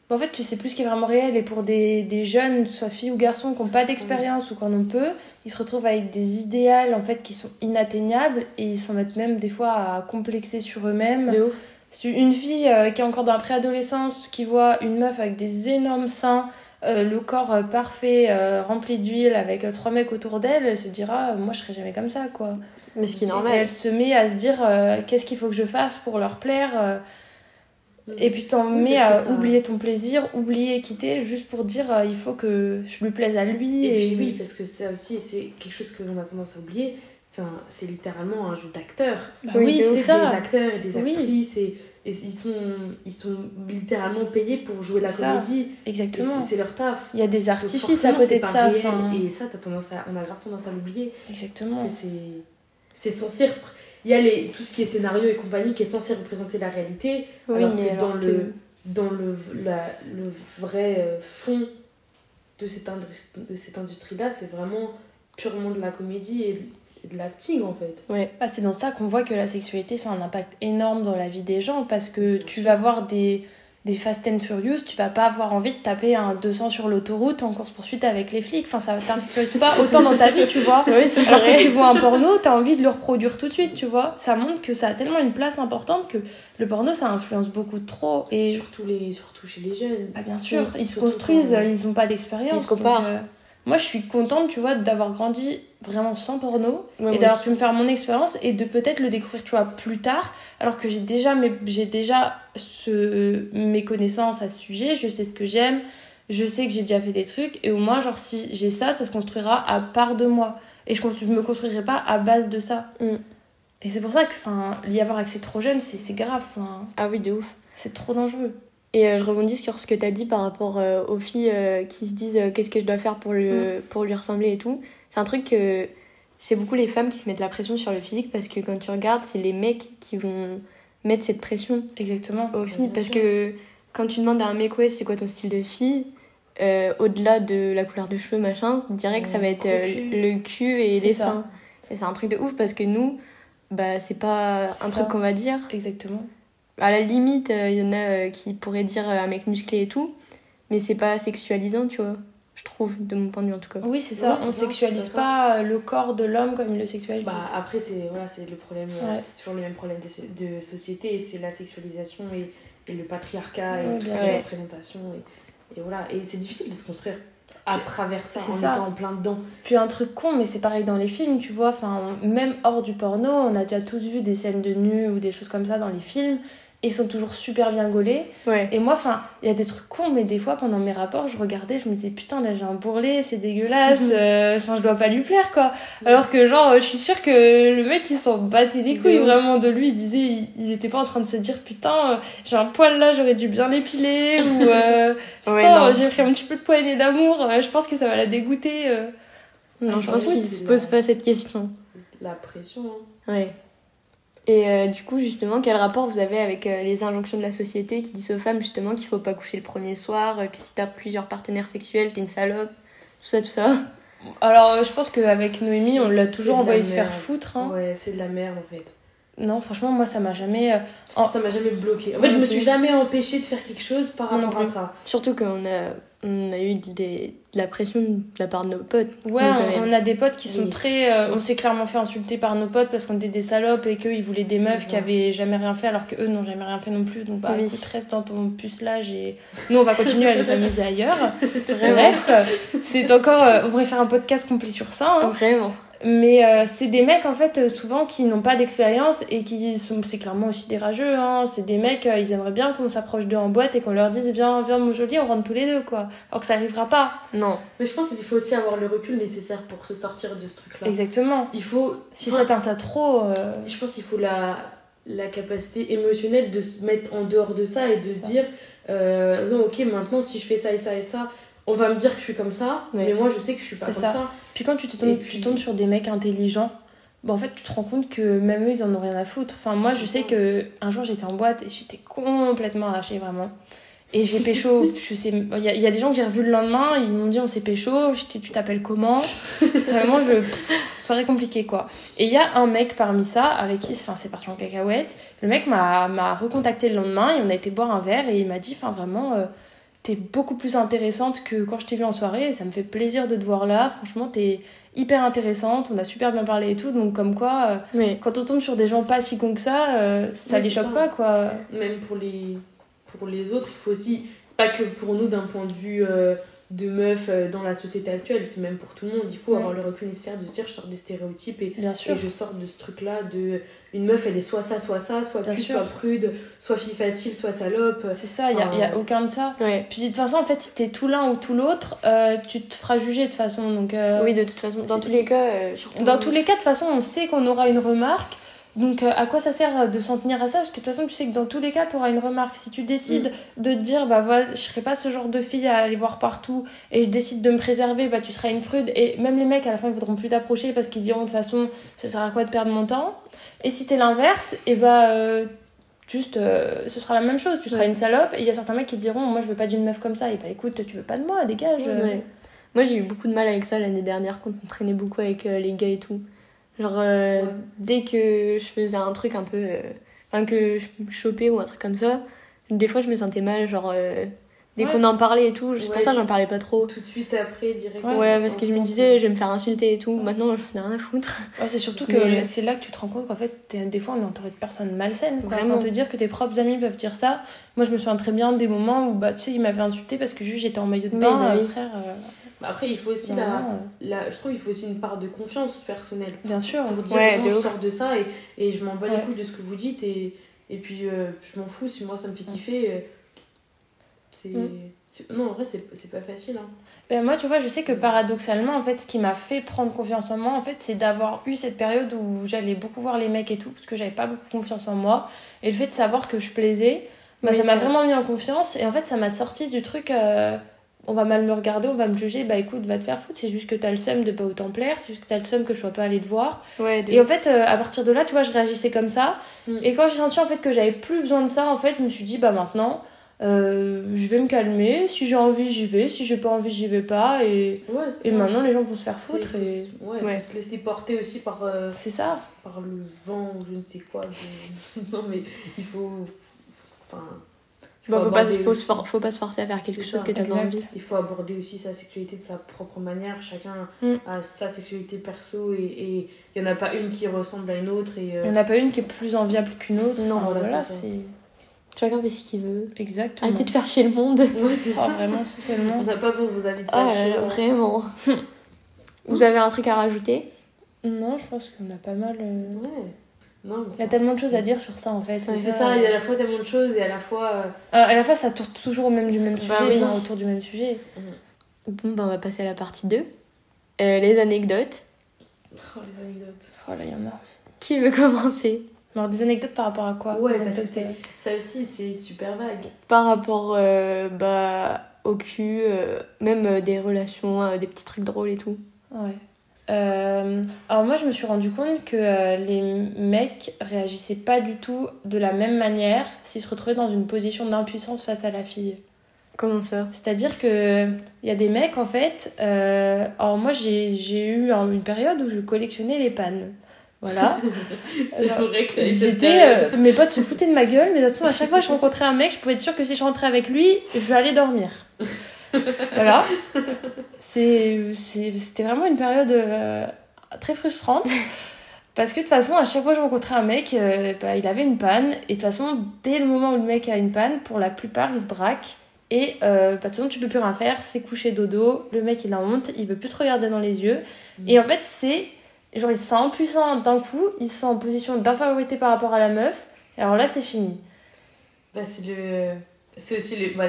Speaker 3: En fait, tu sais plus ce qui est vraiment réel. Et pour des, des jeunes, soit filles ou garçons, qui n'ont pas d'expérience ou qui en ont peu, ils se retrouvent avec des idéals en fait qui sont inatteignables et ils s'en mettent même des fois à complexer sur eux-mêmes.
Speaker 1: De ouf.
Speaker 3: Si une fille euh, qui est encore dans la préadolescence, qui voit une meuf avec des énormes seins, euh, le corps euh, parfait, euh, rempli d'huile, avec trois mecs autour d'elle, elle se dira Moi, je serai jamais comme ça, quoi.
Speaker 1: Mais ce qui est
Speaker 3: Et
Speaker 1: normal.
Speaker 3: elle se met à se dire euh, Qu'est-ce qu'il faut que je fasse pour leur plaire euh, Et puis t'en
Speaker 2: Oui,
Speaker 3: mets à
Speaker 2: ça-
Speaker 3: oublier ton plaisir, oublier quitter, juste pour dire euh, Il faut que je lui plaise à lui.
Speaker 2: Et,
Speaker 3: Et,
Speaker 2: puis oui, parce que ça aussi, c'est quelque chose que l'on a tendance à oublier. C'est littéralement un jeu d'acteur.
Speaker 3: Bah
Speaker 1: Oui,
Speaker 3: c'est
Speaker 1: ouf,
Speaker 2: Des
Speaker 3: ça.
Speaker 2: acteurs et des
Speaker 3: Oui.
Speaker 2: actrices. Et, et ils, sont, ils sont littéralement payés pour jouer la
Speaker 3: ça.
Speaker 2: comédie.
Speaker 3: Exactement.
Speaker 2: c'est- leur taf.
Speaker 3: Il y a des artifices à côté de ça.
Speaker 2: réel.
Speaker 3: enfin,
Speaker 2: Et ça, t'as tendance à, on a grave tendance à l'oublier. Parce
Speaker 3: Exactement.
Speaker 2: que c'est c'est censé. Il y a les, tout ce qui est scénario et compagnie qui est censé représenter la réalité.
Speaker 1: Oui,
Speaker 2: alors
Speaker 1: mais
Speaker 2: que dans le, dans le, la- le vrai euh, fond de cette, industrie, de cette industrie-là, c'est vraiment purement de la comédie et de, et de l'acting en fait.
Speaker 1: Ouais.
Speaker 3: Bah, c'est dans ça qu'on voit que la sexualité, ça a un impact énorme dans la vie des gens parce que tu vas voir des, des Fast and Furious, tu vas pas avoir envie de taper un 200 sur l'autoroute en course-poursuite avec les flics. Enfin, ça t'influence pas autant dans ta vie, tu vois. (laughs) Alors que tu vois un porno, t'as envie de le reproduire tout de suite, tu vois. Ça montre que ça a tellement une place importante que le porno, ça influence beaucoup trop. Et
Speaker 2: surtout, les, surtout chez les jeunes.
Speaker 3: Bah, bien sûr, ils se construisent, ils ont pas d'expérience.
Speaker 1: Ils se comparent.
Speaker 3: donc, euh, moi, je suis contente, tu vois, d'avoir grandi vraiment sans porno
Speaker 1: Ouais,
Speaker 3: et d'avoir pu me faire mon expérience et de peut-être le découvrir, tu vois, plus tard, alors que j'ai déjà, mes, j'ai déjà ce, mes connaissances à ce sujet, je sais ce que j'aime, je sais que j'ai déjà fait des trucs, et au moins, genre, si j'ai ça, ça se construira à part de moi. Et je ne me construirai pas à base de ça.
Speaker 1: Mm.
Speaker 3: Et c'est pour ça que, enfin, y avoir accès trop jeune, c'est, grave,
Speaker 1: Ah oui, de ouf.
Speaker 3: c'est trop dangereux.
Speaker 1: Et euh, je rebondis sur ce que tu as dit par rapport euh, aux filles euh, qui se disent qu'est-ce que je dois faire pour, le, pour lui ressembler et tout. C'est un truc que c'est beaucoup les femmes qui se mettent la pression sur le physique parce que quand tu regardes, c'est les mecs qui vont mettre cette pression
Speaker 3: Exactement.
Speaker 1: aux filles.
Speaker 2: bien
Speaker 1: Parce que quand tu demandes à un mec, ouais, c'est quoi ton style de fille euh, Au-delà de la couleur de cheveux, machin, direct, ça va être le cul et les
Speaker 3: ça.
Speaker 1: seins. Et c'est un truc de ouf parce que nous, bah, c'est pas un
Speaker 3: ça.
Speaker 1: truc qu'on va dire.
Speaker 3: Exactement.
Speaker 1: À la limite, il y en a euh, qui pourraient dire euh, un mec musclé et tout, mais c'est pas sexualisant, tu vois. Je trouve, de mon point de vue en tout cas.
Speaker 3: Oui, c'est ça.
Speaker 2: Ouais,
Speaker 3: on
Speaker 2: ça,
Speaker 3: sexualise pas euh, le corps de l'homme comme il le sexualise.
Speaker 2: Bah, après, c'est voilà, c'est le problème, euh,
Speaker 3: Ouais.
Speaker 2: c'est toujours le même problème de, de société, c'est la sexualisation et, et le patriarcat et
Speaker 3: Ouais,
Speaker 2: toute
Speaker 3: bien
Speaker 2: la représentation. Et, et voilà, et c'est difficile de se construire à travers ça,
Speaker 3: C'est
Speaker 2: en
Speaker 3: ça.
Speaker 2: étant en plein dedans.
Speaker 3: Puis un truc con, mais c'est pareil dans les films, tu vois. Enfin, même hors du porno, on a déjà tous vu des scènes de nu ou des choses comme ça dans les films. Et ils sont toujours super bien gaulés.
Speaker 1: Ouais.
Speaker 3: Et moi, enfin, il y a des trucs cons, mais des fois, pendant mes rapports, je regardais, je me disais, putain, là, j'ai un bourrelet, c'est dégueulasse. (laughs) euh, Enfin, je dois pas lui plaire, quoi. Alors que, genre, je suis sûre que le mec, il s'en battait les
Speaker 1: De
Speaker 3: couilles
Speaker 1: ouf.
Speaker 3: vraiment de lui. Il disait, il, il était pas en train de se dire, putain, euh, j'ai un poil là, j'aurais dû bien l'épiler. (laughs) ou, euh, putain, j'ai pris un petit peu de poignée d'amour. euh, je pense que ça va la dégoûter. euh.
Speaker 1: Non,
Speaker 2: Ah,
Speaker 1: je pense
Speaker 2: c'est
Speaker 1: se
Speaker 2: la-
Speaker 1: pas cette question.
Speaker 2: La pression, hein.
Speaker 1: Ouais. Et euh, du coup, justement, quel rapport vous avez avec euh, les injonctions de la société qui disent aux femmes, justement, qu'il faut pas coucher le premier soir, euh, que si t'as plusieurs partenaires sexuels, t'es une salope, tout ça, tout ça?
Speaker 3: Alors, euh, je pense qu'avec Noémie, on l'a toujours envoyé se faire foutre. hein.
Speaker 2: Ouais, c'est de la merde en fait.
Speaker 3: Non, franchement, moi, ça m'a jamais. euh, en-
Speaker 2: Ça m'a jamais bloqué. En fait, je me suis jamais empêchée de faire quelque chose par rapport à ça.
Speaker 1: Surtout qu'on a, on a eu des, de la pression de la part de nos potes.
Speaker 3: Ouais,
Speaker 1: quand
Speaker 3: on, a des potes qui sont
Speaker 2: Oui.
Speaker 3: très. euh, on s'est clairement fait insulter par nos potes parce qu'on était des salopes et qu'ils voulaient des meufs qui avaient jamais rien fait alors qu'eux n'ont jamais rien fait non plus. Donc, bah,
Speaker 1: Oui.
Speaker 3: écoute, reste dans ton pucelage et nous, on va continuer à les amuser ailleurs. (laughs) Bref, euh, c'est encore. euh, on pourrait faire un podcast complet sur ça. hein.
Speaker 1: Vraiment.
Speaker 3: Mais euh, c'est des mecs, en fait, euh, souvent qui n'ont pas d'expérience et qui sont. C'est clairement aussi des rageux. Hein. C'est des mecs, euh, ils aimeraient bien qu'on s'approche d'eux en boîte et qu'on leur dise Viens, viens, mon joli, on rentre tous les deux, quoi. Alors que ça arrivera pas.
Speaker 1: Non.
Speaker 2: Mais je pense qu'il faut aussi avoir le recul nécessaire pour se sortir de ce truc-là.
Speaker 3: Exactement.
Speaker 2: Il faut.
Speaker 3: Si
Speaker 2: Enfin,
Speaker 3: ça t'intéresse trop. euh,
Speaker 2: Je pense qu'il faut la, la capacité émotionnelle de se mettre en dehors de ça et de se
Speaker 3: Ça.
Speaker 2: dire euh, non, ok, maintenant si je fais ça et ça et ça, on va me dire que je suis comme ça,
Speaker 1: Ouais.
Speaker 2: mais moi je sais que je suis pas comme
Speaker 3: ça.
Speaker 2: ça.
Speaker 3: Puis quand tu, te tombes,
Speaker 2: puis-
Speaker 3: tu tombes sur des mecs intelligents, bah en fait tu te rends compte que même eux ils en ont rien à foutre. Enfin moi je sais que un jour j'étais en boîte et j'étais complètement arrachée vraiment. Et j'ai pécho, (laughs) je sais, il y, a- il y a des gens que j'ai revus le lendemain, ils m'ont dit on s'est pécho, tu t'appelles comment? (laughs) Vraiment je soirée compliquée quoi. Et il y a un mec parmi ça avec qui enfin c'est parti en cacahuète. Le mec m'a m'a recontacté le lendemain et on a été boire un verre et il m'a dit enfin vraiment euh, t'es beaucoup plus intéressante que quand je t'ai vue en soirée et ça me fait plaisir de te voir là. Franchement, t'es hyper intéressante, on a super bien parlé et tout. Donc, comme quoi, euh,
Speaker 1: Oui.
Speaker 3: quand on tombe sur des gens pas si cons que ça, euh, ça
Speaker 2: Oui,
Speaker 3: les choque
Speaker 2: ça.
Speaker 3: pas quoi.
Speaker 2: Même pour les, pour les autres, il faut aussi. C'est pas que pour nous d'un point de vue euh, de meuf euh, dans la société actuelle, c'est même pour tout le monde. Il faut
Speaker 3: Mm.
Speaker 2: avoir le recul nécessaire de se dire je sors des stéréotypes et,
Speaker 3: Bien sûr.
Speaker 2: et je sors de ce truc-là de une meuf elle est soit ça, soit ça, soit
Speaker 3: Bien sûr.
Speaker 2: soit prude, soit fille facile, soit salope.
Speaker 3: C'est ça, il y a, y a aucun de ça.
Speaker 1: Ouais.
Speaker 3: Puis de toute façon, en fait, si t'es tout l'un ou tout l'autre, euh, tu te feras juger de toute façon. Donc, euh,
Speaker 1: Oui, de toute façon. Dans tous les cas, euh, surtout.
Speaker 3: Dans tous les cas, de toute façon, on sait qu'on aura une remarque. Donc, euh, à quoi ça sert de s'en tenir à ça? Parce que de toute façon, tu sais que dans tous les cas, tu auras une remarque. Si tu décides de te dire, bah voilà, je serai pas ce genre de fille à aller voir partout et je décide de me préserver, bah tu seras une prude. Et même les mecs, à la fin, ils voudront plus t'approcher parce qu'ils diront, de toute façon, ça sert à quoi de perdre mon temps? Et si t'es l'inverse, et bah. euh, Juste, euh, ce sera la même chose, tu seras
Speaker 1: Ouais.
Speaker 3: une salope, et il y a certains mecs qui diront, moi je veux pas d'une meuf comme ça, et bah écoute, tu veux pas de moi, dégage. euh.
Speaker 1: Ouais. Moi, j'ai eu beaucoup de mal avec ça l'année dernière quand on traînait beaucoup avec euh, les gars et tout. Genre, euh,
Speaker 2: Ouais.
Speaker 1: dès que je faisais un truc un peu. euh, Enfin, que je me chopais ou un truc comme ça, des fois je me sentais mal, genre euh, dès
Speaker 2: Ouais.
Speaker 1: qu'on en parlait et tout, c'est
Speaker 2: Ouais.
Speaker 1: pour ça que j'en parlais pas trop.
Speaker 2: Tout de suite après, direct.
Speaker 1: Ouais, parce que je me disais, je vais me faire insulter et tout. Maintenant, j'en ai rien à foutre.
Speaker 3: Ouais, c'est surtout que
Speaker 1: Mais-
Speaker 3: c'est là que tu te rends compte qu'en fait, t'es- des fois, on est entouré de personnes malsaines. Quoi.
Speaker 1: Vraiment.
Speaker 3: Enfin, te dire que tes propres amis peuvent dire ça. Moi, je me souviens très bien des moments où, bah, tu sais, ils m'avaient insulté parce que juste j'étais en maillot de bain,
Speaker 1: bah
Speaker 3: euh,
Speaker 1: oui.
Speaker 3: frère. euh,
Speaker 2: Après, il faut aussi la,
Speaker 3: euh,
Speaker 2: la. Je trouve qu'il faut aussi une part de confiance personnelle.
Speaker 3: Bien sûr.
Speaker 2: Pour dire,
Speaker 1: Ouais,
Speaker 2: non,
Speaker 1: de
Speaker 2: je
Speaker 1: ouf.
Speaker 2: sors de ça et, et je m'en bats
Speaker 3: Ouais.
Speaker 2: les couilles de ce que vous dites et, et puis euh, je m'en fous si moi ça me fait kiffer. euh, C'est.
Speaker 3: Mm.
Speaker 2: c'est- Non, en vrai, c'est c'est pas facile. Hein.
Speaker 3: Ben, moi, tu vois, je sais que paradoxalement, en fait, ce qui m'a fait prendre confiance en moi, en fait, c'est d'avoir eu cette période où j'allais beaucoup voir les mecs et tout, parce que j'avais pas beaucoup confiance en moi. Et le fait de savoir que je plaisais, bah,
Speaker 1: Oui,
Speaker 3: ça m'a vraiment mis en confiance. Et en fait, ça m'a sorti du truc. euh, on va mal me regarder, on va me juger, bah écoute, va te faire foutre, c'est juste que t'as le seum de pas autant plaire, c'est juste que t'as le seum que je sois pas allée te voir.
Speaker 1: Ouais, de...
Speaker 3: Et en fait, euh, à partir de là, tu vois, je réagissais comme ça.
Speaker 2: Mm.
Speaker 3: Et quand j'ai senti en fait que j'avais plus besoin de ça, en fait, je me suis dit, bah maintenant, euh, je vais me calmer. Si j'ai envie, j'y vais. Si j'ai pas envie, j'y vais pas. Et,
Speaker 2: Ouais,
Speaker 3: et maintenant, les gens vont se faire foutre. Et...
Speaker 2: ouais, se laisser porter aussi par, euh,
Speaker 3: C'est ça.
Speaker 2: par le vent ou je ne sais quoi. de- (laughs) non, mais il faut. Enfin. Il
Speaker 1: Bah, faut, pas, faut,
Speaker 2: aussi-
Speaker 1: se for- faut pas se forcer à faire quelque chose
Speaker 2: ça,
Speaker 1: que t'as pas
Speaker 3: exact.
Speaker 1: envie.
Speaker 2: Il faut aborder aussi sa sexualité de sa propre manière. Chacun
Speaker 3: Mm.
Speaker 2: a sa sexualité perso et et il n'y en a pas une qui ressemble à une autre. Et, euh,
Speaker 3: Il n'y en a pas une qui est plus enviable qu'une autre.
Speaker 1: Non,
Speaker 3: Enfin,
Speaker 2: voilà,
Speaker 3: voilà,
Speaker 1: Chacun fait ce qu'il veut.
Speaker 3: exactement.
Speaker 1: Arrêtez de faire chier le monde. (laughs)
Speaker 2: Ouais, c'est
Speaker 3: Oh, vraiment, si
Speaker 2: On
Speaker 3: seulement.
Speaker 2: n'a pas besoin de vos avis de
Speaker 1: Ah
Speaker 2: fâcheux,
Speaker 1: là,
Speaker 2: hein.
Speaker 1: vraiment. (laughs) Vous avez un truc à rajouter?
Speaker 3: Non, je pense qu'on a pas mal. euh,
Speaker 2: Ouais. Non,
Speaker 3: Il y a tellement de choses à dire sur ça en fait.
Speaker 1: Ouais,
Speaker 2: C'est ça, il y a à la fois tellement de choses et à la fois. euh,
Speaker 3: Euh, à la fois, ça tourne toujours au même du même sujet,
Speaker 1: Bah oui.
Speaker 3: enfin, autour du même sujet.
Speaker 1: Bon, bah, on va passer à la partie 2. Euh, les anecdotes.
Speaker 2: Oh, les anecdotes.
Speaker 3: Oh là, il y en a.
Speaker 1: Qui veut (laughs) commencer?
Speaker 3: Alors, des anecdotes par rapport à quoi?
Speaker 2: Ouais, parce que
Speaker 3: ça,
Speaker 2: c'est- ça aussi, c'est super vague.
Speaker 1: Par rapport euh, bah, au cul, euh, même euh, des relations, euh, des petits trucs drôles et tout.
Speaker 3: Ouais. Euh, alors moi je me suis rendu compte que euh, les mecs réagissaient pas du tout de la même manière s'ils se retrouvaient dans une position d'impuissance face à la fille.
Speaker 1: Comment ça?
Speaker 3: C'est-à-dire que il y a des mecs en fait. euh, alors moi j'ai eu un- une période où je collectionnais les pannes. Voilà. (laughs) J'étais, mes potes se foutaient de ma gueule, mais de toute façon, à chaque fois que je rencontrais un mec, je pouvais être sûre que si je rentrais avec lui, je allais dormir. (laughs) voilà. C'était vraiment une période euh, très frustrante. Parce que de toute façon, à chaque fois que je rencontrais un mec, euh, bah, il avait une panne. Et de toute façon, dès le moment où le mec a une panne, pour la plupart, il se braque. Et euh, bah, de toute façon, tu peux plus rien faire. C'est coucher dodo. Le mec, il a honte. Il veut plus te regarder dans les yeux. Et en fait, c'est. Genre, il se sent impuissant d'un coup. Il se sent en position d'infériorité par rapport à la meuf. Alors là, c'est fini.
Speaker 2: Bah, c'est le. C'est aussi le. Bah,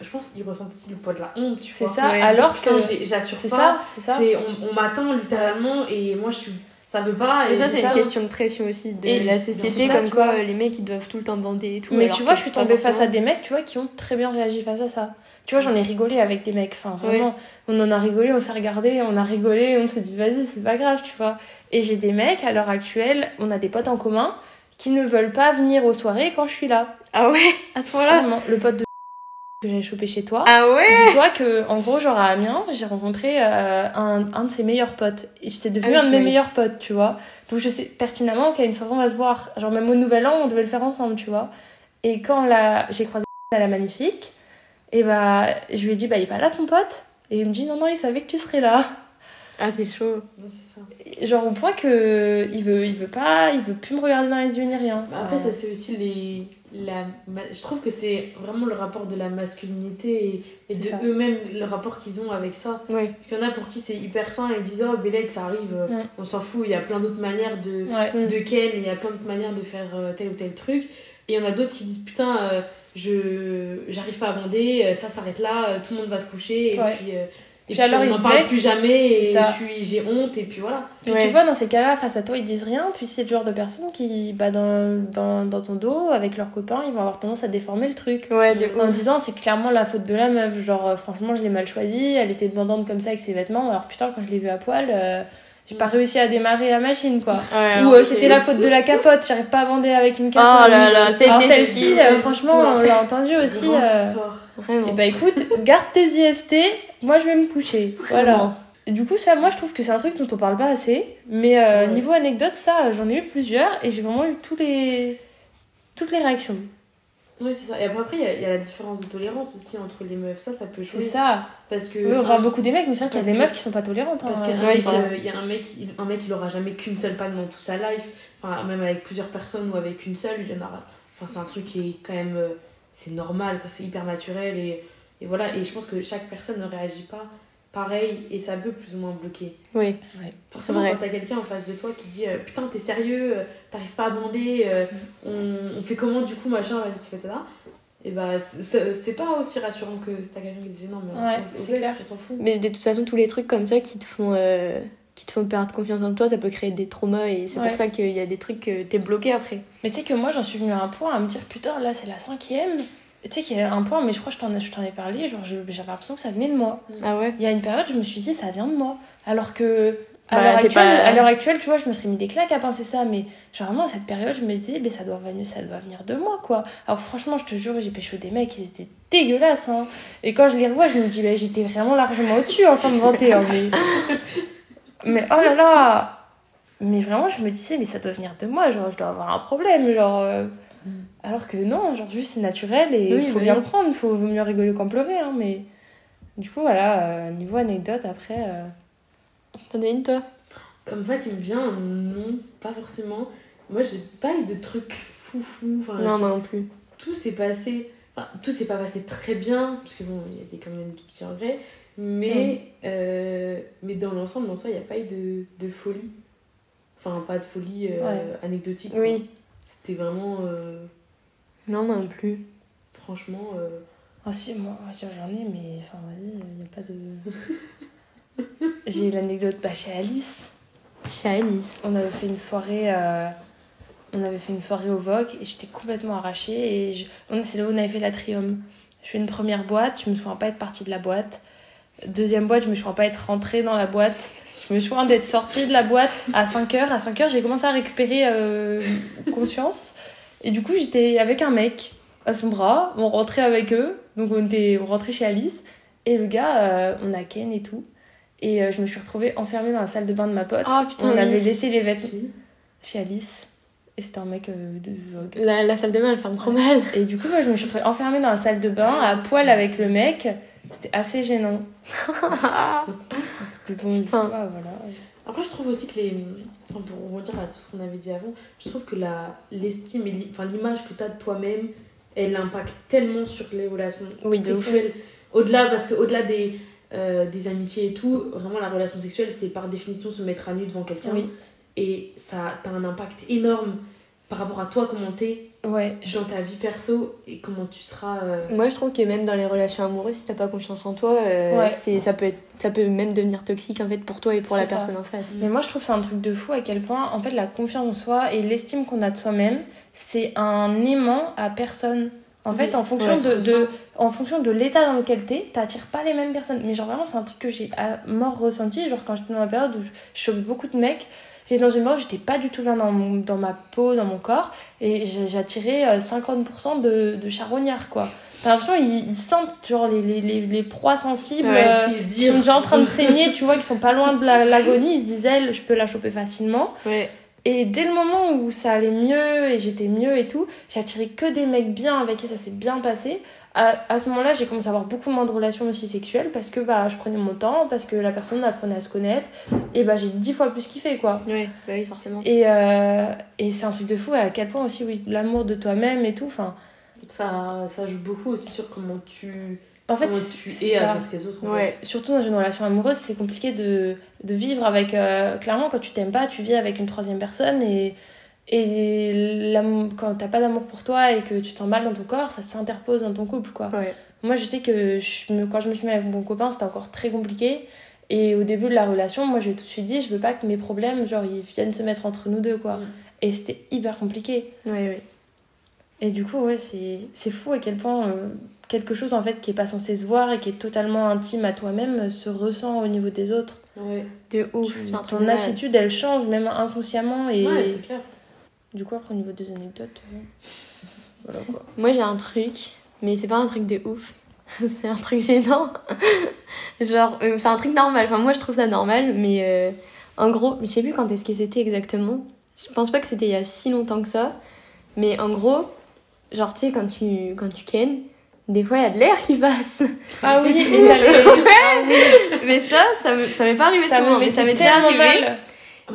Speaker 2: Je pense qu'il ressent aussi le poids de la honte, tu
Speaker 3: C'est
Speaker 2: vois.
Speaker 3: ça.
Speaker 1: Ouais.
Speaker 3: alors que.
Speaker 2: j'ai- j'assure
Speaker 3: C'est
Speaker 2: pas.
Speaker 3: ça, c'est ça.
Speaker 2: C'est- On, on m'attend littéralement et moi je suis. Ça veut pas.
Speaker 1: Et ça,
Speaker 2: c'est
Speaker 1: c'est une
Speaker 3: ça.
Speaker 1: question de pression aussi de
Speaker 3: Et
Speaker 1: la société,
Speaker 3: ça,
Speaker 1: comme quoi
Speaker 3: vois.
Speaker 1: euh, les mecs ils doivent tout le temps bander et tout.
Speaker 3: Mais tu vois, je suis tombée face à des mecs, tu vois, qui ont très bien réagi face à ça. Tu vois, j'en ai rigolé avec des mecs. Enfin, vraiment, on en a rigolé, on s'est regardé, on a rigolé, on s'est dit, vas-y, c'est pas grave, tu vois. Et j'ai des mecs, à l'heure actuelle, on a des potes en commun, qui ne veulent pas venir aux soirées quand je suis là.
Speaker 1: Ah ouais? À ce
Speaker 3: Vraiment, le pote de (laughs) que j'avais chopé chez toi.
Speaker 1: Ah ouais?
Speaker 3: Dis-toi que, en gros, genre à Amiens, j'ai rencontré euh, un, un de ses meilleurs potes. Et c'est devenu
Speaker 1: Ah
Speaker 3: un de mes meilleurs potes, tu vois. Donc je sais pertinemment qu'à une soirée, on va se voir. Genre même au Nouvel An, on devait le faire ensemble, tu vois. Et quand la... j'ai croisé (laughs) à la Magnifique, et bah, je lui ai dit, bah, il est pas là ton pote Et il me dit, non, non, il savait que tu serais là.
Speaker 1: Ah, c'est chaud.
Speaker 2: Ouais, c'est ça.
Speaker 3: Et Genre au point que il veut, il veut pas, il veut plus me regarder dans les yeux ni rien.
Speaker 2: Bah, Après, ça, c'est aussi les. La... Je trouve que c'est vraiment le rapport de la masculinité et, et de eux-mêmes, le rapport qu'ils ont avec ça.
Speaker 1: Ouais.
Speaker 2: Parce qu'il y en a pour qui c'est hyper sain et ils disent Oh, Bélec, ça arrive, euh,
Speaker 3: Mm.
Speaker 2: on s'en fout, il y a plein d'autres manières de,
Speaker 3: Ouais.
Speaker 1: Mm.
Speaker 2: de ken, il y a plein d'autres manières de faire euh, tel ou tel truc. Et il y en a d'autres qui disent Putain, euh, je j'arrive pas à bander, euh, ça s'arrête là, tout le monde va se coucher. Et
Speaker 3: Ouais.
Speaker 2: puis, euh, et
Speaker 3: Puis alors,
Speaker 2: on
Speaker 3: ils
Speaker 2: n'en parle plus jamais et
Speaker 3: ça.
Speaker 2: je suis- j'ai honte et puis voilà.
Speaker 3: Puis
Speaker 1: Ouais.
Speaker 3: tu vois, dans ces cas-là, face à toi, ils disent rien. Puis c'est le genre de personnes qui, bah, dans, dans, dans ton dos, avec leurs copains, ils vont avoir tendance à déformer le truc.
Speaker 1: Ouais, de
Speaker 3: En
Speaker 1: ouf.
Speaker 3: disant, c'est clairement la faute de la meuf. Genre, euh, franchement, je l'ai mal choisie. Elle était bandante comme ça avec ses vêtements. Alors putain, quand je l'ai vue à poil, euh, j'ai pas
Speaker 2: Mm.
Speaker 3: réussi à démarrer la machine, quoi.
Speaker 1: Ouais,
Speaker 3: Ou euh, c'était la faute de la capote. J'arrive pas à bander avec une capote.
Speaker 1: Oh là là, c'est
Speaker 3: Alors celle-ci, euh, franchement, on l'a entendu aussi. Euh. Et bah écoute, garde tes IST, moi je vais me coucher. Voilà. Et du coup, ça, moi, je trouve que c'est un truc dont on parle pas assez. Mais euh,
Speaker 2: Ouais.
Speaker 3: niveau anecdote, ça, j'en ai eu plusieurs et j'ai vraiment eu tous les... toutes les réactions.
Speaker 2: Ouais, c'est ça. Et après, il y a- il y, a la différence de tolérance aussi entre les meufs. Ça, ça peut
Speaker 3: C'est
Speaker 2: jouer.
Speaker 3: ça.
Speaker 2: Parce que.
Speaker 3: Oui, on
Speaker 2: un-
Speaker 3: parle beaucoup des mecs, mais c'est vrai qu'il y a des
Speaker 2: que-
Speaker 3: meufs qui sont pas tolérantes. hein.
Speaker 2: Parce qu'un
Speaker 1: Ouais,
Speaker 2: mec,
Speaker 1: c'est vrai.
Speaker 2: euh, il y a un mec, il, un mec, il aura jamais qu'une seule panne dans toute sa life. Enfin, même avec plusieurs personnes ou avec une seule, il y en aura. Enfin, c'est un truc qui est quand même. euh, c'est normal. C'est hyper naturel. Et, et voilà. Et je pense que chaque personne ne réagit pas pareil. Et ça peut plus ou moins bloquer.
Speaker 1: Oui.
Speaker 2: Forcément,
Speaker 1: vrai.
Speaker 2: quand t'as quelqu'un en face de toi qui dit euh, Putain, t'es sérieux, euh, t'arrives pas à bander, euh, on, on fait comment du coup, machin, vas-y, tu fais ça. Et bah, c'est- pas aussi rassurant que si t'as quelqu'un qui disait Non, mais
Speaker 3: Ouais,
Speaker 2: on,
Speaker 3: c'est clair.
Speaker 2: on s'en fout.
Speaker 1: Mais de toute façon, tous les trucs comme ça qui te font, euh, qui te font perdre confiance en toi, ça peut créer des traumas et c'est
Speaker 3: Ouais.
Speaker 1: pour ça qu'il y a des trucs que t'es bloqué après.
Speaker 3: Mais tu sais que moi, j'en suis venue à un point à me dire putain, là c'est la cinquième. Tu sais qu'il y a un point, mais je crois que je t'en ai, parlé, genre j'avais l'impression que ça venait de moi.
Speaker 1: Ah ouais?
Speaker 3: Il y a une période, je me suis dit ça vient de moi. Alors que. À
Speaker 1: Bah,
Speaker 3: l'heure actuelle,
Speaker 1: pas-
Speaker 3: tu vois, je me serais mis des claques à penser ça, mais genre vraiment à cette période, je me disais, ben, ça, doit venir, ça doit venir de moi, quoi. Alors franchement, je te jure, j'ai pécho des mecs, ils étaient dégueulasses, hein. Et quand je les revois, je me dis, ben, j'étais vraiment largement au-dessus en 121, mais. (laughs) mais oh là là Mais vraiment, je me disais, mais ça doit venir de moi, genre, je dois avoir un problème, genre. euh, Alors que non, aujourd'hui, c'est naturel et il
Speaker 1: Oui,
Speaker 3: faut
Speaker 1: oui.
Speaker 3: bien le prendre, il faut vaut mieux rigoler qu'en pleurer, hein, mais. Du coup, voilà, euh, niveau anecdote, après. euh,
Speaker 1: T'en as une toi?
Speaker 2: Comme ça qui me vient, non, pas forcément. Moi, j'ai pas eu de trucs foufou. Enfin,
Speaker 1: Non, moi non plus.
Speaker 2: tout s'est passé. Enfin, tout s'est pas passé très bien, parce que bon, il y a des, quand même de petits regrets. Mais, euh, mais dans l'ensemble, en soi, il n'y a pas eu de, de folie. Enfin, pas de folie euh,
Speaker 3: Ouais.
Speaker 2: anecdotique. quoi. C'était vraiment. euh,
Speaker 1: Non, non plus.
Speaker 2: franchement. euh,
Speaker 3: Ah si, moi, ah, si, j'en ai, mais enfin, vas-y, il n'y a pas de... (laughs) J'ai l'anecdote bah, chez Alice.
Speaker 1: Chez Alice.
Speaker 3: On avait fait une soirée... euh, On avait fait une soirée au VOC et j'étais complètement arrachée. Et je... on- c'est là où on avait fait l'Atrium. Je fais une première boîte, je me souviens pas être partie de la boîte. Deuxième boîte, je me souviens pas être rentrée dans la boîte. Je me souviens d'être sortie de la boîte à 5h. À 5h, j'ai commencé à récupérer euh, conscience. Et du coup, j'étais avec un mec à son bras. On rentrait avec eux. Donc, on, était, on rentrait chez Alice. Et le gars, euh, on a Ken et tout. Et euh, je me suis retrouvée enfermée dans la salle de bain de ma pote.
Speaker 1: Ah, putain,
Speaker 3: on avait laissé les vêtements chez Alice. Et c'était un mec de Vogue.
Speaker 1: La, la salle de bain, elle ferme trop mal.
Speaker 3: Et du coup, moi, je me suis retrouvée enfermée dans la salle de bain, à poil avec le mec. C'était assez gênant. (laughs) Bon,
Speaker 1: Putain.
Speaker 3: ah, voilà.
Speaker 2: Après, je trouve aussi que les. Enfin, pour rebondir à tout ce qu'on avait dit avant, je trouve que l'estime et enfin, l'image que tu as de toi-même, elle impacte tellement sur les relations
Speaker 1: Oui,
Speaker 2: sexuelles. Au-delà, parce qu'au-delà des, euh, des amitiés et tout, vraiment la relation sexuelle, c'est par définition se mettre à nu devant quelqu'un.
Speaker 3: Oui.
Speaker 2: Et ça a un impact énorme par rapport à toi, comment t'es
Speaker 3: Ouais,
Speaker 2: dans ta vie perso et comment tu seras. euh,
Speaker 1: Moi, je trouve que même dans les relations amoureuses, si t'as pas confiance en toi, euh,
Speaker 3: Ouais.
Speaker 1: c'est, ça, peut être, ça peut même devenir toxique en fait pour toi et pour la
Speaker 3: ça.
Speaker 1: personne en face.
Speaker 3: Mais moi, je trouve c'est un truc de fou à quel point, en fait, la confiance en soi et l'estime qu'on a de soi-même, c'est un aimant à personne. En fait,
Speaker 2: Oui.
Speaker 3: en fonction
Speaker 2: Ouais,
Speaker 3: de, de- en fonction de l'état dans lequel t'es, t'attires pas les mêmes personnes. Mais genre, vraiment, c'est un truc que j'ai à mort ressenti. Genre, quand j'étais dans la période où je, je beaucoup de mecs, j'étais dans une où j'étais pas du tout bien dans, mon- dans ma peau, dans mon corps, et j'attirais euh, 50% de, de charognards, quoi. T'as l'impression ils, ils sentent, genre, les, les, les, les proies sensibles.
Speaker 1: Ouais,
Speaker 3: euh, qui sont déjà en train de (laughs) saigner, tu vois, qui sont pas loin de la- l'agonie, ils se elle, je peux la choper facilement.
Speaker 1: Ouais.
Speaker 3: Et dès le moment où ça allait mieux et j'étais mieux et tout, j'ai attiré que des mecs bien avec qui ça s'est bien passé. À, à ce moment-là, j'ai commencé à avoir beaucoup moins de relations aussi sexuelles parce que bah, je prenais mon temps, parce que la personne apprenait à se connaître. Et bah, j'ai dix fois plus kiffé, quoi.
Speaker 1: Ouais, bah oui, forcément.
Speaker 3: Et, euh, et c'est un truc de fou à quel point aussi, oui, l'amour de toi-même et tout. Enfin,
Speaker 2: Ça, ça joue beaucoup aussi sur comment tu,
Speaker 3: en fait,
Speaker 2: tu
Speaker 3: c'est
Speaker 2: es
Speaker 3: ça.
Speaker 2: avec les autres.
Speaker 1: Ouais.
Speaker 3: Surtout dans une relation amoureuse, c'est compliqué de, de vivre avec. euh, clairement, quand tu t'aimes pas, tu vis avec une troisième personne et, et quand t'as pas d'amour pour toi et que tu sens mal dans ton corps, ça s'interpose dans ton couple, quoi.
Speaker 1: Ouais.
Speaker 3: Moi, je sais que je me- quand je me suis mis avec mon copain, c'était encore très compliqué. Et au début de la relation, moi, je lui ai tout de suite dit, je veux pas que mes problèmes, genre, ils viennent se mettre entre nous deux, quoi.
Speaker 2: Mm.
Speaker 3: Et c'était hyper compliqué. Et du coup, ouais, c'est fou à quel point euh, quelque chose, en fait, qui est pas censé se voir et qui est totalement intime à toi-même euh, se ressent au niveau des autres.
Speaker 2: Ouais,
Speaker 1: De ouf.
Speaker 3: Tu- ton attitude, elle change, même inconsciemment. Et
Speaker 2: ouais c'est clair.
Speaker 3: Du coup, après, au niveau des anecdotes, euh, voilà quoi.
Speaker 1: Moi, j'ai un truc, mais c'est pas un truc de ouf. (laughs) c'est un truc gênant. (laughs) Genre, euh, c'est un truc normal. Enfin, moi, je trouve ça normal, mais euh, en gros, je sais plus quand est-ce que c'était exactement. Je pense pas que c'était il y a si longtemps que ça. Mais en gros, genre, tu sais, quand tu, quand tu ken, des fois, il y a de l'air qui passe.
Speaker 3: Ah oui, et t'as les- Ah oui,
Speaker 1: mais ça, ça me- ça m'est pas arrivé
Speaker 3: ça
Speaker 1: souvent,
Speaker 3: me
Speaker 1: mais ça m'est déjà arrivé.
Speaker 3: mal.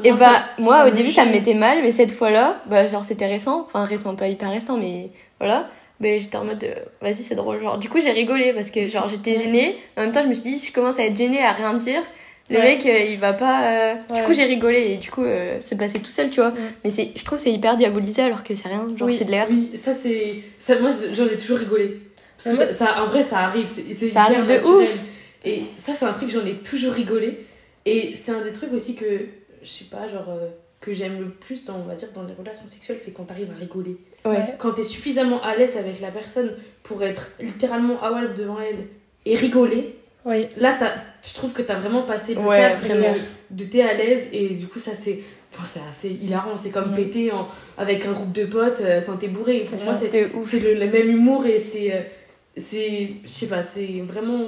Speaker 1: Et
Speaker 2: Moi,
Speaker 1: bah,
Speaker 2: ça-
Speaker 1: moi,
Speaker 2: ça
Speaker 1: au début, ça me mettait mal, mais cette fois-là, bah, genre, c'était récent. Enfin, récent, pas hyper récent, mais voilà. Mais j'étais en mode, euh, vas-y, c'est drôle. Genre, du coup, j'ai rigolé parce que, genre, j'étais gênée. En même temps, je me suis dit, si je commence à être gênée, à rien dire, le
Speaker 3: Ouais.
Speaker 1: mec, euh, il va pas. euh, Du coup, j'ai rigolé et du coup, c'est passé tout seul, tu vois.
Speaker 3: Ouais.
Speaker 1: Mais c'est, je trouve que c'est hyper diabolisé alors que c'est rien. Genre,
Speaker 3: Oui.
Speaker 1: c'est de l'air.
Speaker 2: Oui, ça c'est. Ça, moi j'en ai toujours rigolé. Parce que ça, ça- en vrai, ça arrive. C'est, c'est
Speaker 1: Ça
Speaker 2: hyper
Speaker 1: arrive de
Speaker 2: naturel.
Speaker 1: ouf.
Speaker 2: Et ça, c'est un truc, j'en ai toujours rigolé. Et c'est un des trucs aussi que, je sais pas, genre, euh, que j'aime le plus dans, on va dire, dans les relations sexuelles, c'est quand t'arrives à rigoler.
Speaker 1: Ouais.
Speaker 2: Quand t'es suffisamment à l'aise avec la personne pour être littéralement à walp devant elle et rigoler,
Speaker 3: Oui,
Speaker 2: là, t'as, je trouve que t'as vraiment passé le
Speaker 1: Ouais,
Speaker 2: cap de, de t'es à l'aise et du coup, ça c'est. Enfin, c'est assez hilarant, c'est comme
Speaker 3: Ouais.
Speaker 2: péter en- avec un groupe de potes euh, quand t'es bourré. Pour
Speaker 3: C'est
Speaker 2: moi, c'est le, le même humour et c'est. euh, c'est je sais pas, c'est vraiment.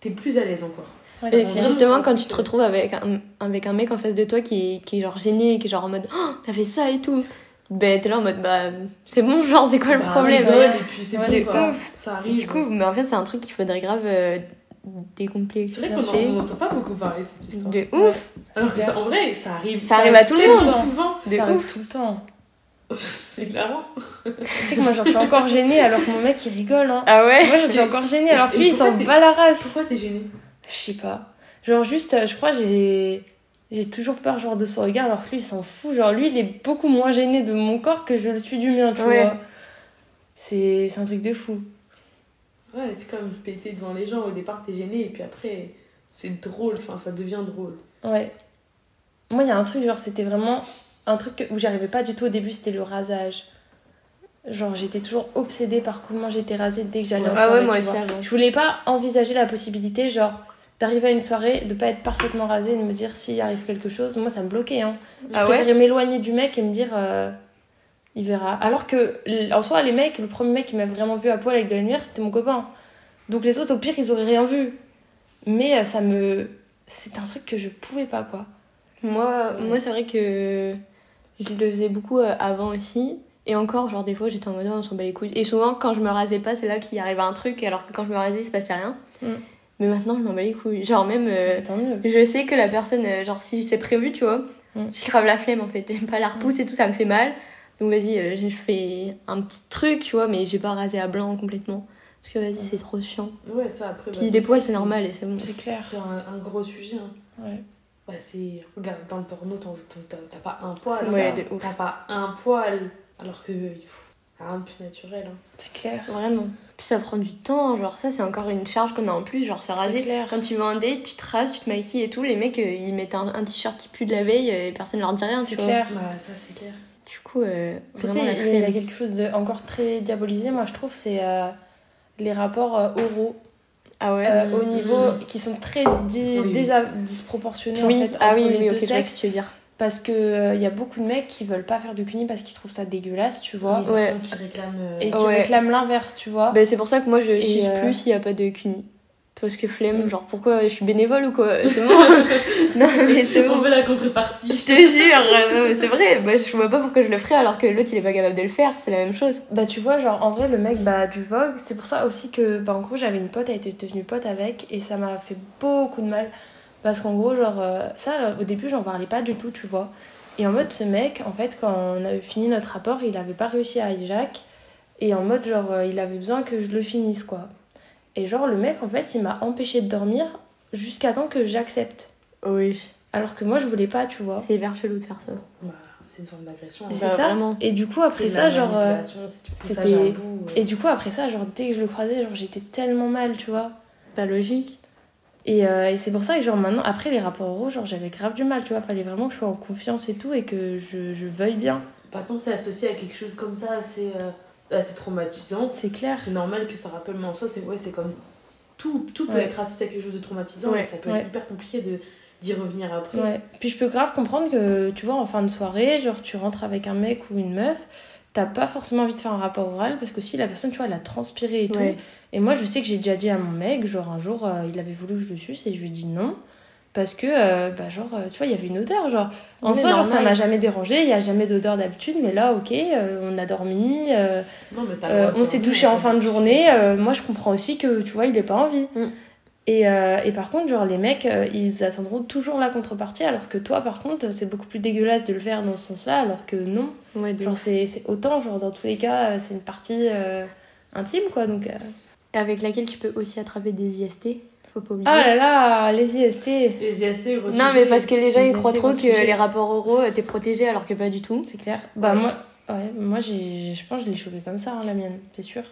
Speaker 2: T'es plus à l'aise encore.
Speaker 3: Ouais,
Speaker 1: Et
Speaker 3: c'est
Speaker 1: c'est justement quand tu te retrouves avec un, avec un mec en face de toi qui est, qui est genre gêné, qui est genre en mode oh, t'as fait ça et tout. Ben t'es là en mode bah c'est bon, genre c'est quoi le
Speaker 2: Bah,
Speaker 1: problème?
Speaker 2: rigole, Et puis c'est
Speaker 3: Ouais, c'est
Speaker 1: ouf.
Speaker 2: Ça arrive.
Speaker 1: Du coup, mais en fait c'est un truc qu'il faudrait grave euh,
Speaker 2: c'est
Speaker 1: décomplexer.
Speaker 2: vrai qu'on n'entend pas beaucoup parler de cette histoire.
Speaker 1: De
Speaker 3: Ouais.
Speaker 1: ouf.
Speaker 2: Alors que ça, en vrai, ça arrive.
Speaker 1: Ça arrive à tout le monde.
Speaker 2: souvent.
Speaker 1: De
Speaker 3: ça
Speaker 1: ouf.
Speaker 3: arrive tout le temps. (laughs)
Speaker 2: c'est hilarant.
Speaker 3: Tu sais que moi j'en suis encore gênée alors que mon mec il rigole. Hein.
Speaker 1: Ah ouais?
Speaker 3: Moi je suis encore gênée alors que lui il s'en bat la race.
Speaker 2: Pourquoi t'es gênée?
Speaker 3: Je sais pas. Genre juste, euh, je crois j'ai j'ai toujours peur genre de son regard alors que lui il s'en fout. Genre lui il est beaucoup moins gêné de mon corps que je le suis du mien, tu
Speaker 1: Ouais.
Speaker 3: vois. C'est c'est un truc de fou.
Speaker 2: Ouais, c'est comme péter devant les gens. Au départ, t'es gêné et puis après, c'est drôle. Enfin, ça devient drôle.
Speaker 3: Ouais. Moi il y a un truc genre c'était vraiment un truc que- où j'arrivais pas du tout au début, c'était le rasage. Genre j'étais toujours obsédée par comment j'étais rasée dès que j'allais en
Speaker 1: Ah
Speaker 3: soirée,
Speaker 1: ouais, moi
Speaker 3: tu
Speaker 1: aussi
Speaker 3: vois.
Speaker 1: avant.
Speaker 3: Je voulais pas envisager la possibilité, genre, d'arriver à une soirée, de pas être parfaitement rasée et de me dire s'il arrive quelque chose. Moi, ça me bloquait. Hein. Je
Speaker 1: Ah ouais?
Speaker 3: préférais m'éloigner du mec et me dire, euh, il verra. Alors que, en soi, les mecs, le premier mec qui m'a vraiment vu à poil avec de la lumière, c'était mon copain. Donc les autres, au pire, ils auraient rien vu. Mais euh, ça me. C'est un truc que je pouvais pas, quoi.
Speaker 1: Moi, moi c'est vrai que je le faisais beaucoup euh, avant aussi. Et encore, genre, des fois, j'étais en mode, oh, on s'en bat les couilles. Et souvent, quand je me rasais pas, c'est là qu'il arrivait un truc, alors que quand je me rasais, il se passait rien.
Speaker 3: Mm.
Speaker 1: Mais maintenant, je m'en bats les couilles. Genre, même, euh,
Speaker 3: C'est tant mieux.
Speaker 1: je sais que la personne, euh, genre, si c'est prévu, tu vois,
Speaker 3: Mm.
Speaker 1: j'ai grave la flemme, en fait. J'aime pas la repousse et tout, ça me fait mal. Donc, vas-y, euh, je fais un petit truc, tu vois, mais j'ai pas rasé à blanc complètement. Parce que, vas-y, c'est trop chiant.
Speaker 2: Ouais, ça après.
Speaker 1: Puis
Speaker 2: bah,
Speaker 1: les poils, c'est normal et c'est bon.
Speaker 3: C'est clair.
Speaker 2: C'est un, un gros sujet. hein.
Speaker 3: Ouais.
Speaker 2: Bah, c'est. Regarde, dans le porno, t'as t'as pas un poil.
Speaker 1: Ouais.
Speaker 2: T'as pas un poil. Alors que. pff, Rien de plus naturel. hein.
Speaker 3: C'est clair.
Speaker 1: Vraiment. Puis ça prend du temps, genre, ça, c'est encore une charge qu'on a en plus, genre, se raser.
Speaker 3: C'est clair.
Speaker 1: Quand tu vas en date, tu te rases, tu te maquilles et tout, les mecs, euh, ils mettent un, un t-shirt qui pue de la veille euh, et personne leur dit rien,
Speaker 3: C'est clair.
Speaker 2: Bah, ça, c'est clair.
Speaker 1: Du coup, euh, vraiment la
Speaker 3: il y a quelque chose de encore très diabolisé, moi je trouve, c'est euh, les rapports euh, oraux
Speaker 1: Ah ouais?
Speaker 3: Euh,
Speaker 2: Mm,
Speaker 3: au niveau
Speaker 2: mm.
Speaker 3: qui sont très di-
Speaker 2: Oui.
Speaker 3: disproportionnés
Speaker 1: Oui,
Speaker 3: en fait
Speaker 1: ah
Speaker 3: entre
Speaker 1: oui,
Speaker 3: les
Speaker 1: oui,
Speaker 3: deux
Speaker 1: ok, je vois
Speaker 3: sexes
Speaker 1: ce que tu veux dire.
Speaker 3: Parce que euh, il y a beaucoup de mecs qui veulent pas faire de cuni parce qu'ils trouvent ça dégueulasse, tu vois,
Speaker 1: Ouais.
Speaker 2: qui réclament. euh,
Speaker 3: et qui
Speaker 1: Ouais.
Speaker 3: réclament l'inverse, tu vois.
Speaker 1: Bah, c'est pour ça que moi, je
Speaker 3: Et,
Speaker 1: suis
Speaker 3: euh,
Speaker 1: plus s'il n'y a pas de CUNY. Parce que flemme,
Speaker 3: Mm.
Speaker 1: genre, pourquoi je suis bénévole ou quoi? C'est (laughs) bon (laughs) Non, mais c'est
Speaker 2: On
Speaker 1: bon.
Speaker 2: veut la contrepartie.
Speaker 1: Je te jure, non, mais c'est vrai, bah, je vois pas pourquoi je le ferais alors que l'autre il est pas capable de le faire, c'est la même chose.
Speaker 3: Bah tu vois, genre en vrai le mec bah du Vogue, c'est pour ça aussi que bah en gros j'avais une pote, elle était devenue pote avec et ça m'a fait beaucoup de mal parce qu'en gros genre euh, ça au début j'en parlais pas du tout, tu vois. Et en mode ce mec en fait quand on a fini notre rapport, il avait pas réussi à Isaac et en mode genre euh, il avait besoin que je le finisse quoi. Et genre le mec en fait, il m'a empêché de dormir jusqu'à temps que j'accepte.
Speaker 1: Oui.
Speaker 3: Alors que moi je voulais pas, tu vois.
Speaker 1: C'est hyper chelou de faire ça.
Speaker 2: C'est une forme d'agression.
Speaker 3: C'est
Speaker 1: Bah,
Speaker 3: ça.
Speaker 1: vraiment.
Speaker 3: Et du coup après ça genre euh, c'était-
Speaker 2: euh.
Speaker 3: et du coup après ça genre dès que je le croisais, genre j'étais tellement mal, tu vois.
Speaker 1: Pas logique.
Speaker 3: Et, euh, et c'est pour ça que genre maintenant, après les rapports oraux, genre j'avais grave du mal, tu vois. Fallait vraiment que je sois en confiance et tout et que je, je veuille bien.
Speaker 2: Par contre, c'est associé à quelque chose comme ça, assez, euh, assez traumatisant.
Speaker 3: C'est clair.
Speaker 2: C'est normal que ça rappelle, mais en soi, c'est ouais, c'est comme tout, tout peut être associé à quelque chose de traumatisant,
Speaker 1: Ouais,
Speaker 2: et ça peut être hyper compliqué de d'y revenir après.
Speaker 3: Ouais. Puis je peux grave comprendre que, tu vois, en fin de soirée, genre tu rentres avec un mec ou une meuf, t'as pas forcément envie de faire un rapport oral parce que si la personne, tu vois, elle a transpiré et tout. Et moi, je sais que j'ai déjà dit à mon mec, genre un jour, euh, il avait voulu que je le suce et je lui ai dit non. parce que, euh, bah, genre, euh, tu vois, il y avait une odeur, genre. En soi, genre, ça m'a jamais dérangé, il y a jamais d'odeur d'habitude, mais là, ok, euh, on a dormi, euh,
Speaker 2: Non,
Speaker 3: euh, on s'est touché en
Speaker 2: t'as
Speaker 3: fin de journée, euh, moi je comprends aussi que, tu vois, il est pas envie.
Speaker 1: Mm.
Speaker 3: Et, euh, et par contre, genre, les mecs, euh, ils attendront toujours la contrepartie, alors que toi, par contre, c'est beaucoup plus dégueulasse de le faire dans ce sens-là, alors que non.
Speaker 1: Ouais, de
Speaker 3: Genre, c'est c'est autant, genre, dans tous les cas, euh, c'est une partie euh, intime, quoi, donc... euh.
Speaker 1: Et avec laquelle tu peux aussi attraper des IST. Faut pas oublier.
Speaker 3: Ah là là, les IST
Speaker 2: Les IST, gros
Speaker 1: non, mais parce que les gens
Speaker 3: Les
Speaker 1: ils croient
Speaker 3: IST,
Speaker 1: trop que
Speaker 3: sujet.
Speaker 1: les rapports oraux t'es protégé alors que pas du tout.
Speaker 3: C'est clair. Bah moi, ouais, moi j'ai, je pense que je l'ai chopé comme ça, hein, la mienne, c'est sûr.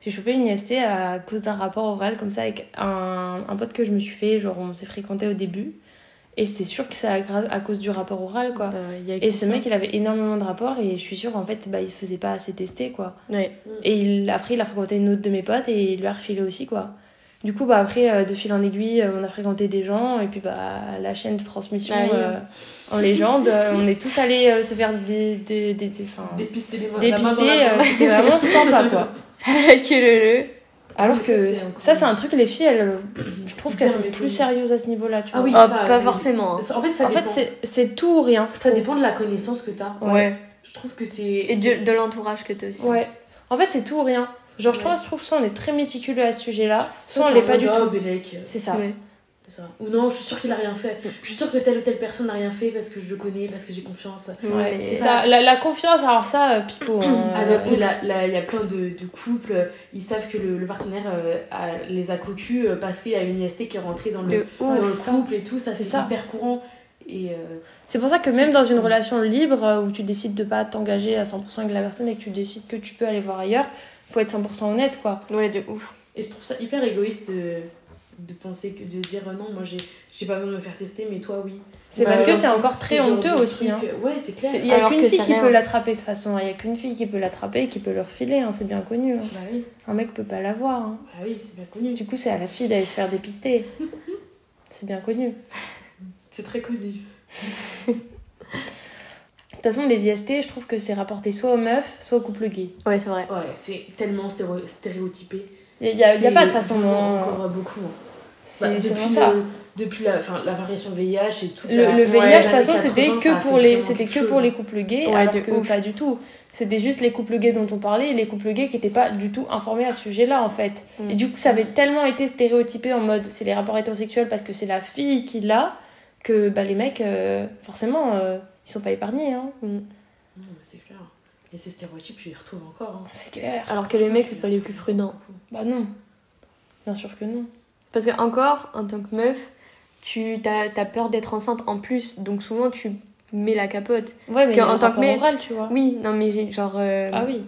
Speaker 3: J'ai chopé une IST à cause d'un rapport oral comme ça avec un, un pote que je me suis fait, genre on s'est fréquenté au début. Et c'était sûr que c'est à, cause du rapport oral, quoi.
Speaker 1: Bah,
Speaker 3: Et ce
Speaker 1: ça.
Speaker 3: mec, il avait énormément de rapports et je suis sûre qu'en fait, bah, il se faisait pas assez tester, quoi.
Speaker 1: Ouais.
Speaker 3: Et il, après, il a fréquenté une autre de mes potes et il lui a refilé aussi, quoi. Du coup, bah, après, euh, de fil en aiguille, euh, on a fréquenté des gens et puis bah, la chaîne de transmission
Speaker 1: Ah oui.
Speaker 3: euh, en légende, euh, on est tous allés euh, se faire des, des, des, des-
Speaker 2: Dépister les
Speaker 3: dépister, euh, c'était vraiment sympa, quoi. (laughs)
Speaker 1: que le le.
Speaker 3: Alors que ça, c'est un truc, les filles, elles, je trouve qu'elles sont plus sérieuses à ce niveau-là, tu
Speaker 2: Ah
Speaker 3: vois.
Speaker 2: oui,
Speaker 1: Ah,
Speaker 2: ça,
Speaker 1: pas forcément.
Speaker 2: En fait, ça
Speaker 3: en fait, c'est- c'est tout ou rien.
Speaker 2: Ça dépend de la connaissance que t'as.
Speaker 1: Ouais.
Speaker 2: Je trouve que c'est.
Speaker 1: Et de, de l'entourage que t'as aussi.
Speaker 3: Ouais. En fait, c'est tout ou rien. Genre, je trouve, je trouve soit on est très méticuleux à ce sujet-là, soit on l'est pas du tout. C'est ça.
Speaker 1: Ouais.
Speaker 2: Ça. Ou non, je suis sûre qu'il a rien fait. Je suis sûre que telle ou telle personne n'a rien fait parce que je le connais, parce que j'ai confiance.
Speaker 3: Ouais, c'est ça. La, la confiance, alors ça, euh, Pico. (clears throat) hein,
Speaker 2: Alors que là, là, il y a plein de, de couples, ils savent que le, le partenaire euh, a- les a cocus euh, parce qu'il y a une IST qui est rentrée dans le, dans le
Speaker 3: ça.
Speaker 2: couple et tout, ça
Speaker 3: C'est
Speaker 2: hyper courant. Et euh,
Speaker 3: C'est pour ça que même dans une relation libre où tu décides de pas t'engager à 100% avec la personne et que tu décides que tu peux aller voir ailleurs, faut être 100% honnête quoi.
Speaker 1: Ouais, de ouf.
Speaker 2: Et je trouve ça hyper égoïste de, de penser que de dire non, moi j'ai j'ai pas besoin de me faire tester, mais toi oui.
Speaker 3: C'est
Speaker 1: Bah,
Speaker 3: parce que c'est encore très honteux aussi. hein.
Speaker 2: euh, Ouais, c'est clair.
Speaker 3: Il y a qu'une fille qui peut l'attraper de toute façon. Il y a qu'une fille qui peut l'attraper et qui peut le refiler, hein, c'est bien connu. hein.
Speaker 2: Bah oui,
Speaker 3: Un mec peut pas l'avoir. hein.
Speaker 2: bah oui c'est bien connu.
Speaker 3: Du coup, c'est à la fille d'aller se faire dépister. (laughs) c'est bien connu.
Speaker 2: C'est très connu.
Speaker 3: De toute façon, les IST, je trouve que c'est rapporté soit aux meufs, soit aux couples gays.
Speaker 1: Ouais, c'est vrai.
Speaker 2: Ouais, c'est tellement stéréo- stéréotypé.
Speaker 3: Il y a, y a pas de façon. non.
Speaker 2: Encore beaucoup. Hein.
Speaker 3: C'est
Speaker 2: Bah,
Speaker 3: vraiment ça.
Speaker 2: le- depuis la, enfin, la variation VIH et tout.
Speaker 3: Le,
Speaker 2: la-
Speaker 3: le
Speaker 2: ouais,
Speaker 3: VIH,
Speaker 2: les
Speaker 3: de toute façon, c'était
Speaker 2: 80, ça
Speaker 3: que pour les, c'était que
Speaker 2: chose.
Speaker 3: pour les couples gays,
Speaker 1: Ouais,
Speaker 3: alors que
Speaker 1: ouf.
Speaker 3: pas du tout. C'était juste les couples gays dont on parlait et les couples gays qui n'étaient pas du tout informés à ce sujet-là, en fait.
Speaker 1: Mm.
Speaker 3: Et du coup, ça avait tellement été stéréotypé en mode c'est les rapports hétérosexuels parce que c'est la fille qui l'a, que bah, les mecs, euh, forcément, euh, ils sont pas épargnés. Hein.
Speaker 1: Mm.
Speaker 2: Mais c'est clair. Et ces stéréotypes, tu les retrouves encore. hein.
Speaker 3: C'est clair.
Speaker 1: Alors que les mecs, c'est pas les plus prudents.
Speaker 3: Bah non. Bien sûr que non.
Speaker 1: Parce que, encore, en tant que meuf, tu as, as peur d'être enceinte en plus. Donc, souvent, tu mets la capote.
Speaker 3: Ouais, mais
Speaker 1: Que en tant que
Speaker 3: oral, tu vois.
Speaker 1: Oui, non, mais genre. euh,
Speaker 3: Ah oui.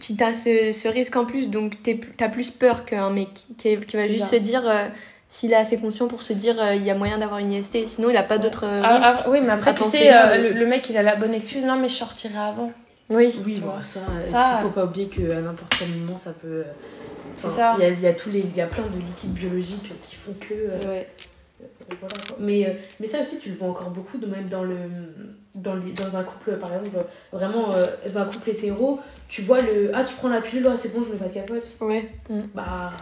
Speaker 1: tu as ce, ce risque en plus, donc t'as plus peur qu'un mec qui, qui va juste
Speaker 3: ça.
Speaker 1: se dire, euh, s'il est assez conscient pour se dire, euh, il y a moyen d'avoir une IST, sinon il a pas d'autres euh,
Speaker 3: Ah,
Speaker 1: risques.
Speaker 3: ah, oui, mais après, tu sais, euh, le, le mec, il a la bonne excuse. Non, mais je sortirai avant.
Speaker 1: Oui,
Speaker 2: Oui, bon,
Speaker 3: vois.
Speaker 2: ça,
Speaker 3: Ça,
Speaker 2: il faut pas oublier qu'à n'importe quel moment, ça peut. Euh,
Speaker 3: C'est ça.
Speaker 2: Il y a, y, a tous les, il y a plein de liquides biologiques qui font que. euh,
Speaker 1: ouais.
Speaker 2: euh, voilà, mais, euh, mais ça aussi, tu le vois encore beaucoup, de même dans, le, dans, les- dans un couple, par exemple, euh, vraiment, euh, dans un couple hétéro, tu vois le. Ah, tu prends la pilule, ah, c'est bon, je mets pas de capote.
Speaker 1: ouais.
Speaker 2: Bah.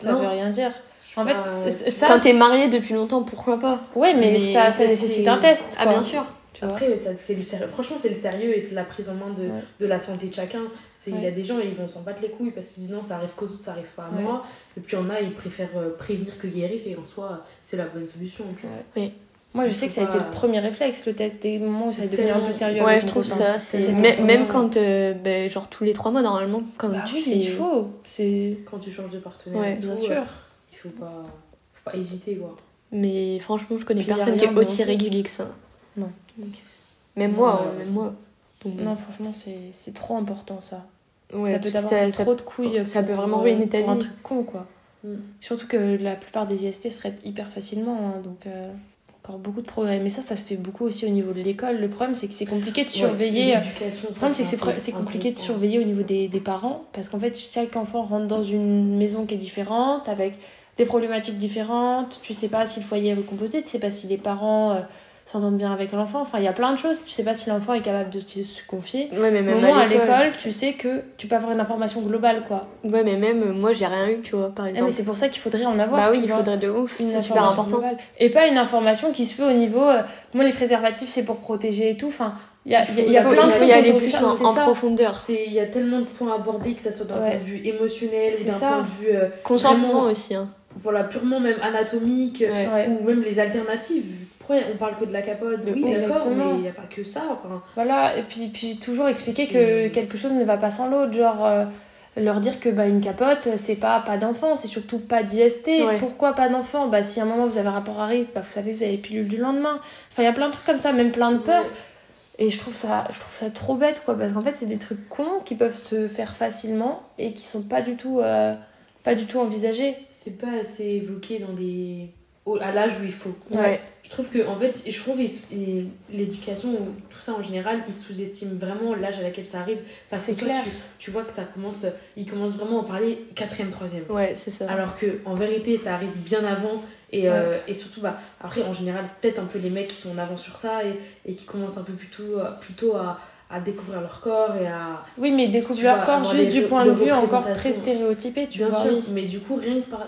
Speaker 3: Ça
Speaker 2: non.
Speaker 3: veut rien dire. En fait,
Speaker 2: tu-
Speaker 3: ça,
Speaker 1: Quand t'es marié depuis longtemps, pourquoi pas
Speaker 3: Ouais, mais,
Speaker 1: Mais
Speaker 3: ça, nécessite un test.
Speaker 1: Ah, bien sûr.
Speaker 3: Tu vois.
Speaker 2: Après, ça, c'est le sérieux. franchement, c'est le sérieux et c'est la prise en main de,
Speaker 3: Ouais.
Speaker 2: de la santé de chacun. C'est- Il y a des gens, ils vont s'en battre les couilles parce qu'ils disent non, ça arrive qu'aux autres, ça arrive pas à
Speaker 3: Ouais.
Speaker 2: moi. Et puis il y en a, ils préfèrent euh, prévenir que guérir et en soi, c'est la bonne solution. tu vois.
Speaker 3: Moi, je sais que ça a été le premier réflexe, le test. Des moments où ça est devenu un peu sérieux.
Speaker 1: Ouais, je trouve ça. c'est Même, quand, euh, ben, genre tous les trois mois, normalement, quand
Speaker 3: Bah
Speaker 1: tu
Speaker 3: oui,
Speaker 1: fais-
Speaker 3: il faut. C'est.
Speaker 2: Quand tu changes de partenaire,
Speaker 1: Ouais,
Speaker 3: Bien sûr.
Speaker 2: euh, il faut pas, faut pas hésiter. Quoi.
Speaker 1: Mais franchement, je connais
Speaker 3: Puis
Speaker 1: personne qui est aussi régulier que ça.
Speaker 3: Non.
Speaker 1: Donc, Même
Speaker 2: Non,
Speaker 1: moi, euh, même moi. Donc,
Speaker 3: Non, franchement, c'est trop important ça.
Speaker 1: ouais,
Speaker 3: ça peut t'apporter
Speaker 1: ça-
Speaker 3: trop de couilles.
Speaker 1: ça peut vraiment
Speaker 3: euh,
Speaker 1: ruiner ta
Speaker 3: pour un
Speaker 1: vie.
Speaker 3: truc con, quoi.
Speaker 2: Mm.
Speaker 3: Surtout que la plupart des IST se traitent hyper facilement. hein, donc, euh, encore beaucoup de progrès. Mais ça, ça se fait beaucoup aussi au niveau de l'école. Le problème, c'est que c'est compliqué de surveiller.
Speaker 2: Ouais, l'éducation,
Speaker 3: Le problème, c'est que c'est compliqué de surveiller au niveau des, des parents parce qu'en fait, chaque enfant rentre dans une maison qui est différente avec des problématiques différentes. Tu sais pas si le foyer est recomposé, tu sais pas si les parents euh, s'entendre bien avec l'enfant. Enfin, il y a plein de choses. Tu sais pas si l'enfant est capable de se confier.
Speaker 1: Ouais, mais
Speaker 3: Au
Speaker 1: même
Speaker 3: moment
Speaker 1: à
Speaker 3: à
Speaker 1: l'école.
Speaker 3: tu sais que tu peux avoir une information globale, quoi.
Speaker 1: Ouais, mais même euh, moi, j'ai rien eu, tu vois, par
Speaker 3: Ah, mais
Speaker 1: exemple.
Speaker 3: c'est pour ça qu'il faudrait en avoir.
Speaker 1: Bah oui, il
Speaker 3: vois.
Speaker 1: faudrait de ouf.
Speaker 3: Une
Speaker 1: C'est super important.
Speaker 3: globale. Et pas une information qui se fait au niveau. euh, moi, les préservatifs, c'est pour protéger et tout. Enfin, il y a, il y a- il y a
Speaker 2: Il faut-
Speaker 3: plein
Speaker 1: il
Speaker 3: de
Speaker 1: faut
Speaker 3: trucs
Speaker 1: y aller plus en, en profondeur.
Speaker 2: Il y a tellement de points abordés, que ça soit d'un
Speaker 3: Ouais.
Speaker 2: point de vue émotionnel d'un point de vue euh,
Speaker 1: Consentement
Speaker 2: Vraiment.
Speaker 1: aussi. Hein.
Speaker 2: voilà, purement même anatomique.
Speaker 1: Ouais.
Speaker 2: ou même les alternatives. Pourquoi on parle que de la capote
Speaker 3: De
Speaker 2: Oui, d'accord, mais il n'y a pas que ça. Enfin,
Speaker 3: Voilà, et puis, puis toujours expliquer que quelque chose ne va pas sans l'autre. Genre, euh, leur dire que bah, une capote, c'est pas pas d'enfant, c'est surtout pas d'IST.
Speaker 1: Ouais.
Speaker 3: Pourquoi pas d'enfant? Bah, si à un moment vous avez rapport à risque, bah, vous savez, vous avez les pilules du lendemain. Enfin, il y a plein de trucs comme ça, même plein de peurs.
Speaker 2: ouais.
Speaker 3: Et je trouve ça, je trouve ça trop bête, quoi, parce qu'en fait, c'est des trucs cons qui peuvent se faire facilement et qui sont pas du tout, euh, pas du tout envisagés.
Speaker 2: c'est pas assez évoqué dans au- à l'âge où il faut.
Speaker 1: Ouais.
Speaker 2: Je trouve que, en fait, et je trouve l'éducation, tout ça en général, ils sous-estiment vraiment l'âge à laquelle ça arrive. Parce que toi,
Speaker 3: clair.
Speaker 2: tu, tu vois que ça commence, ils commencent vraiment à en parler quatrième, troisième.
Speaker 1: Ouais, c'est ça.
Speaker 2: Alors que en vérité, ça arrive bien avant. Et, euh, et surtout, bah, après, en général, peut-être un peu les mecs qui sont en avant sur ça et, et qui commencent un peu plutôt, plutôt à, à découvrir leur corps et à.
Speaker 3: Oui, mais découvre
Speaker 2: Tu
Speaker 3: leur corps juste du point
Speaker 2: de
Speaker 3: vue encore très stéréotypé, tu
Speaker 2: Bien
Speaker 3: vois.
Speaker 2: sûr, mais du coup, rien que par,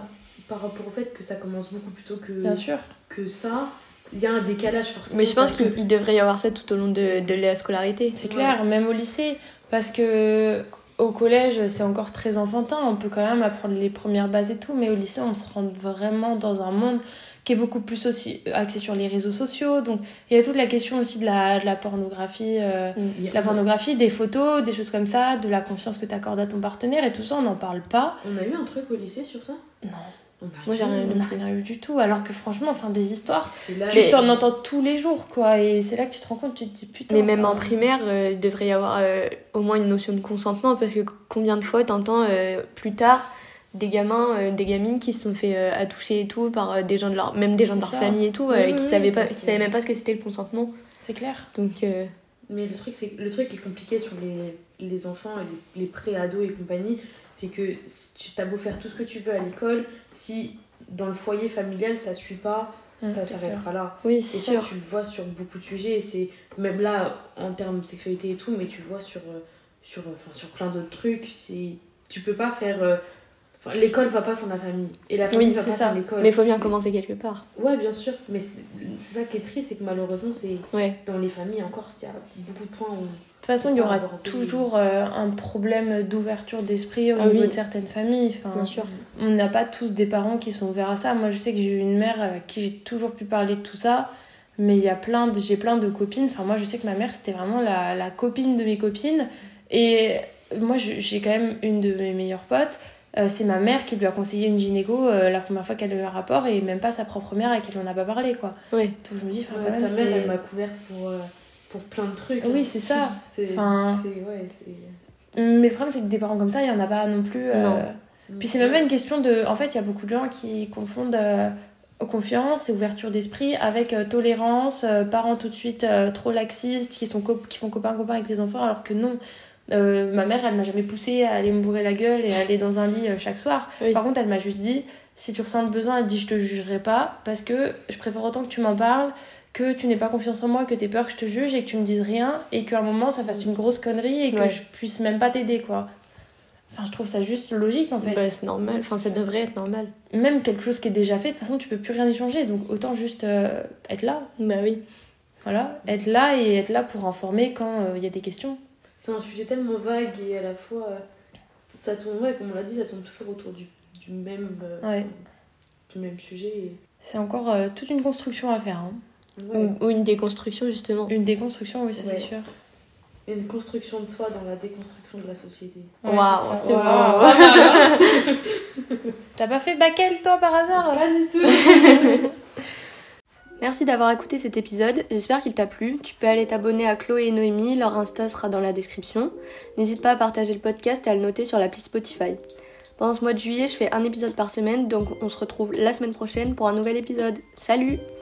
Speaker 2: par rapport au fait que ça commence beaucoup plus tôt que,
Speaker 3: Bien sûr.
Speaker 2: que ça, il y a un décalage forcément.
Speaker 1: Mais je pense
Speaker 2: que-
Speaker 1: qu'il il devrait y avoir ça tout au long de, de la scolarité.
Speaker 3: C'est clair, même au lycée. Parce que au collège, c'est encore très enfantin. On peut quand même apprendre les premières bases et tout. Mais au lycée, on se rend vraiment dans un monde qui est beaucoup plus aussi axé sur les réseaux sociaux. Donc, il y a toute la question aussi de la, de la pornographie. euh,
Speaker 2: a-
Speaker 3: la pornographie, des photos, des choses comme ça, de la confiance que tu accordes à ton partenaire et tout ça, on n'en parle pas.
Speaker 2: On a eu un truc au lycée sur ça?
Speaker 3: Non.
Speaker 1: Moi, j'ai rien eu.
Speaker 3: On n'a rien eu du tout. Alors que franchement, enfin, des histoires,
Speaker 2: là.
Speaker 3: tu
Speaker 1: Mais-
Speaker 3: t'en entends tous les jours, quoi. Et c'est là que tu te rends compte, tu te dis putain.
Speaker 1: Mais même en primaire, euh, il devrait y avoir euh, au moins une notion de consentement parce que combien de fois t'entends euh, plus tard des gamins, euh, des gamines qui se sont fait euh, attoucher et tout par euh, des gens de leur, même des gens de leur
Speaker 3: ça.
Speaker 1: famille et tout,
Speaker 3: Oui,
Speaker 1: euh,
Speaker 3: oui,
Speaker 1: qui
Speaker 3: oui,
Speaker 1: savaient pas, qui savaient même pas ce que c'était le consentement.
Speaker 3: C'est clair.
Speaker 1: Donc euh,
Speaker 2: Mais le truc, c'est le truc qui est compliqué sur les, les enfants, les, les pré-ados et compagnie, c'est que si tu as beau faire tout ce que tu veux à l'école, si dans le foyer familial ça suit pas,
Speaker 3: Ouais,
Speaker 2: ça s'arrêtera là.
Speaker 1: oui,
Speaker 2: Et
Speaker 1: c'est
Speaker 2: ça,
Speaker 1: sûr.
Speaker 2: tu le vois sur beaucoup de sujets, et c'est même là en termes de sexualité et tout, mais tu le vois sur, euh, sur, euh, enfin, sur plein d'autres trucs. c'est Tu peux pas faire. euh, Enfin, l'école va pas sans la famille, et la famille
Speaker 1: Oui,
Speaker 2: va pas
Speaker 1: ça.
Speaker 2: sans l'école.
Speaker 1: Mais il faut bien commencer quelque part.
Speaker 2: Ouais, bien sûr, mais c'est c'est ça qui est triste, c'est que malheureusement, c'est
Speaker 1: Ouais.
Speaker 2: dans les familles encore, il y a beaucoup de points où.
Speaker 3: De toute façon, il y aura toujours euh, un problème d'ouverture d'esprit au
Speaker 1: Ah
Speaker 3: niveau
Speaker 1: oui.
Speaker 3: de certaines familles. Enfin,
Speaker 1: Bien sûr.
Speaker 3: on n'a pas tous des parents qui sont ouverts à ça. Moi, je sais que j'ai eu une mère avec qui j'ai toujours pu parler de tout ça. Mais il y a plein de, j'ai plein de copines. Enfin, moi, je sais que ma mère, c'était vraiment la, la copine de mes copines. Et moi, j'ai quand même une de mes meilleures potes. euh, c'est ma mère qui lui a conseillé une gynéco euh, la première fois qu'elle a eu un rapport et même pas sa propre mère et qu'elle en a pas parlé, quoi.
Speaker 1: Ouais.
Speaker 3: Donc, je me dis, enfin,
Speaker 2: Ouais,
Speaker 3: quand même,
Speaker 2: ta mère, elle m'a couverte pour, euh, pour plein de trucs.
Speaker 3: Oui,
Speaker 2: hein.
Speaker 3: c'est ça. Enfin-
Speaker 2: ouais.
Speaker 3: Mais le problème, c'est que des parents comme ça, il y en a pas non plus. euh,
Speaker 1: Non.
Speaker 3: Puis c'est même pas une question de. En fait, il y a beaucoup de gens qui confondent euh, confiance et ouverture d'esprit avec euh, tolérance, euh, parents tout de suite trop laxistes, qui, sont qui font copain-copain avec les enfants, alors que non. Ma mère, elle m'a jamais poussé à aller me bourrer la gueule et à aller dans un lit chaque soir.
Speaker 1: Oui.
Speaker 3: Par contre, elle m'a juste dit si tu ressens le besoin, elle dit je te jugerai pas parce que je préfère autant que tu m'en parles, que tu n'aies pas confiance en moi, que t'aies peur que je te juge et que tu me dises rien et qu'à un moment ça fasse une grosse connerie et que
Speaker 1: Ouais.
Speaker 3: je puisse même pas t'aider quoi. Enfin, je trouve ça juste logique en fait.
Speaker 1: Bah, c'est normal. Enfin, ça devrait être normal.
Speaker 3: Même quelque chose qui est déjà fait, de toute façon, tu peux plus rien y changer. Donc autant juste euh, être là.
Speaker 1: Bah oui.
Speaker 3: Voilà, être là et être là pour informer quand euh, il y a des questions.
Speaker 2: c'est un sujet tellement vague et à la fois, euh, ça tourne, ouais, comme on l'a dit, ça tourne toujours autour du, du, même, euh,
Speaker 3: Ouais.
Speaker 2: du même sujet. et-
Speaker 3: C'est encore euh, toute une construction à faire. hein.
Speaker 2: Ouais.
Speaker 1: Ou, ou une déconstruction justement.
Speaker 3: Une déconstruction, oui, ça
Speaker 2: Ouais.
Speaker 3: c'est sûr.
Speaker 2: Une construction de soi dans la déconstruction de la société.
Speaker 1: Waouh,
Speaker 3: ça.
Speaker 1: c'est beau. (laughs)
Speaker 3: T'as pas fait Bakel toi par hasard
Speaker 2: Pas du tout (laughs)
Speaker 1: Merci d'avoir écouté cet épisode, j'espère qu'il t'a plu. Tu peux aller t'abonner à Chloé et Noémie, leur Insta sera dans la description. N'hésite pas à partager le podcast et à le noter sur l'appli Spotify. Pendant ce mois de juillet, je fais un épisode par semaine, donc on se retrouve la semaine prochaine pour un nouvel épisode. Salut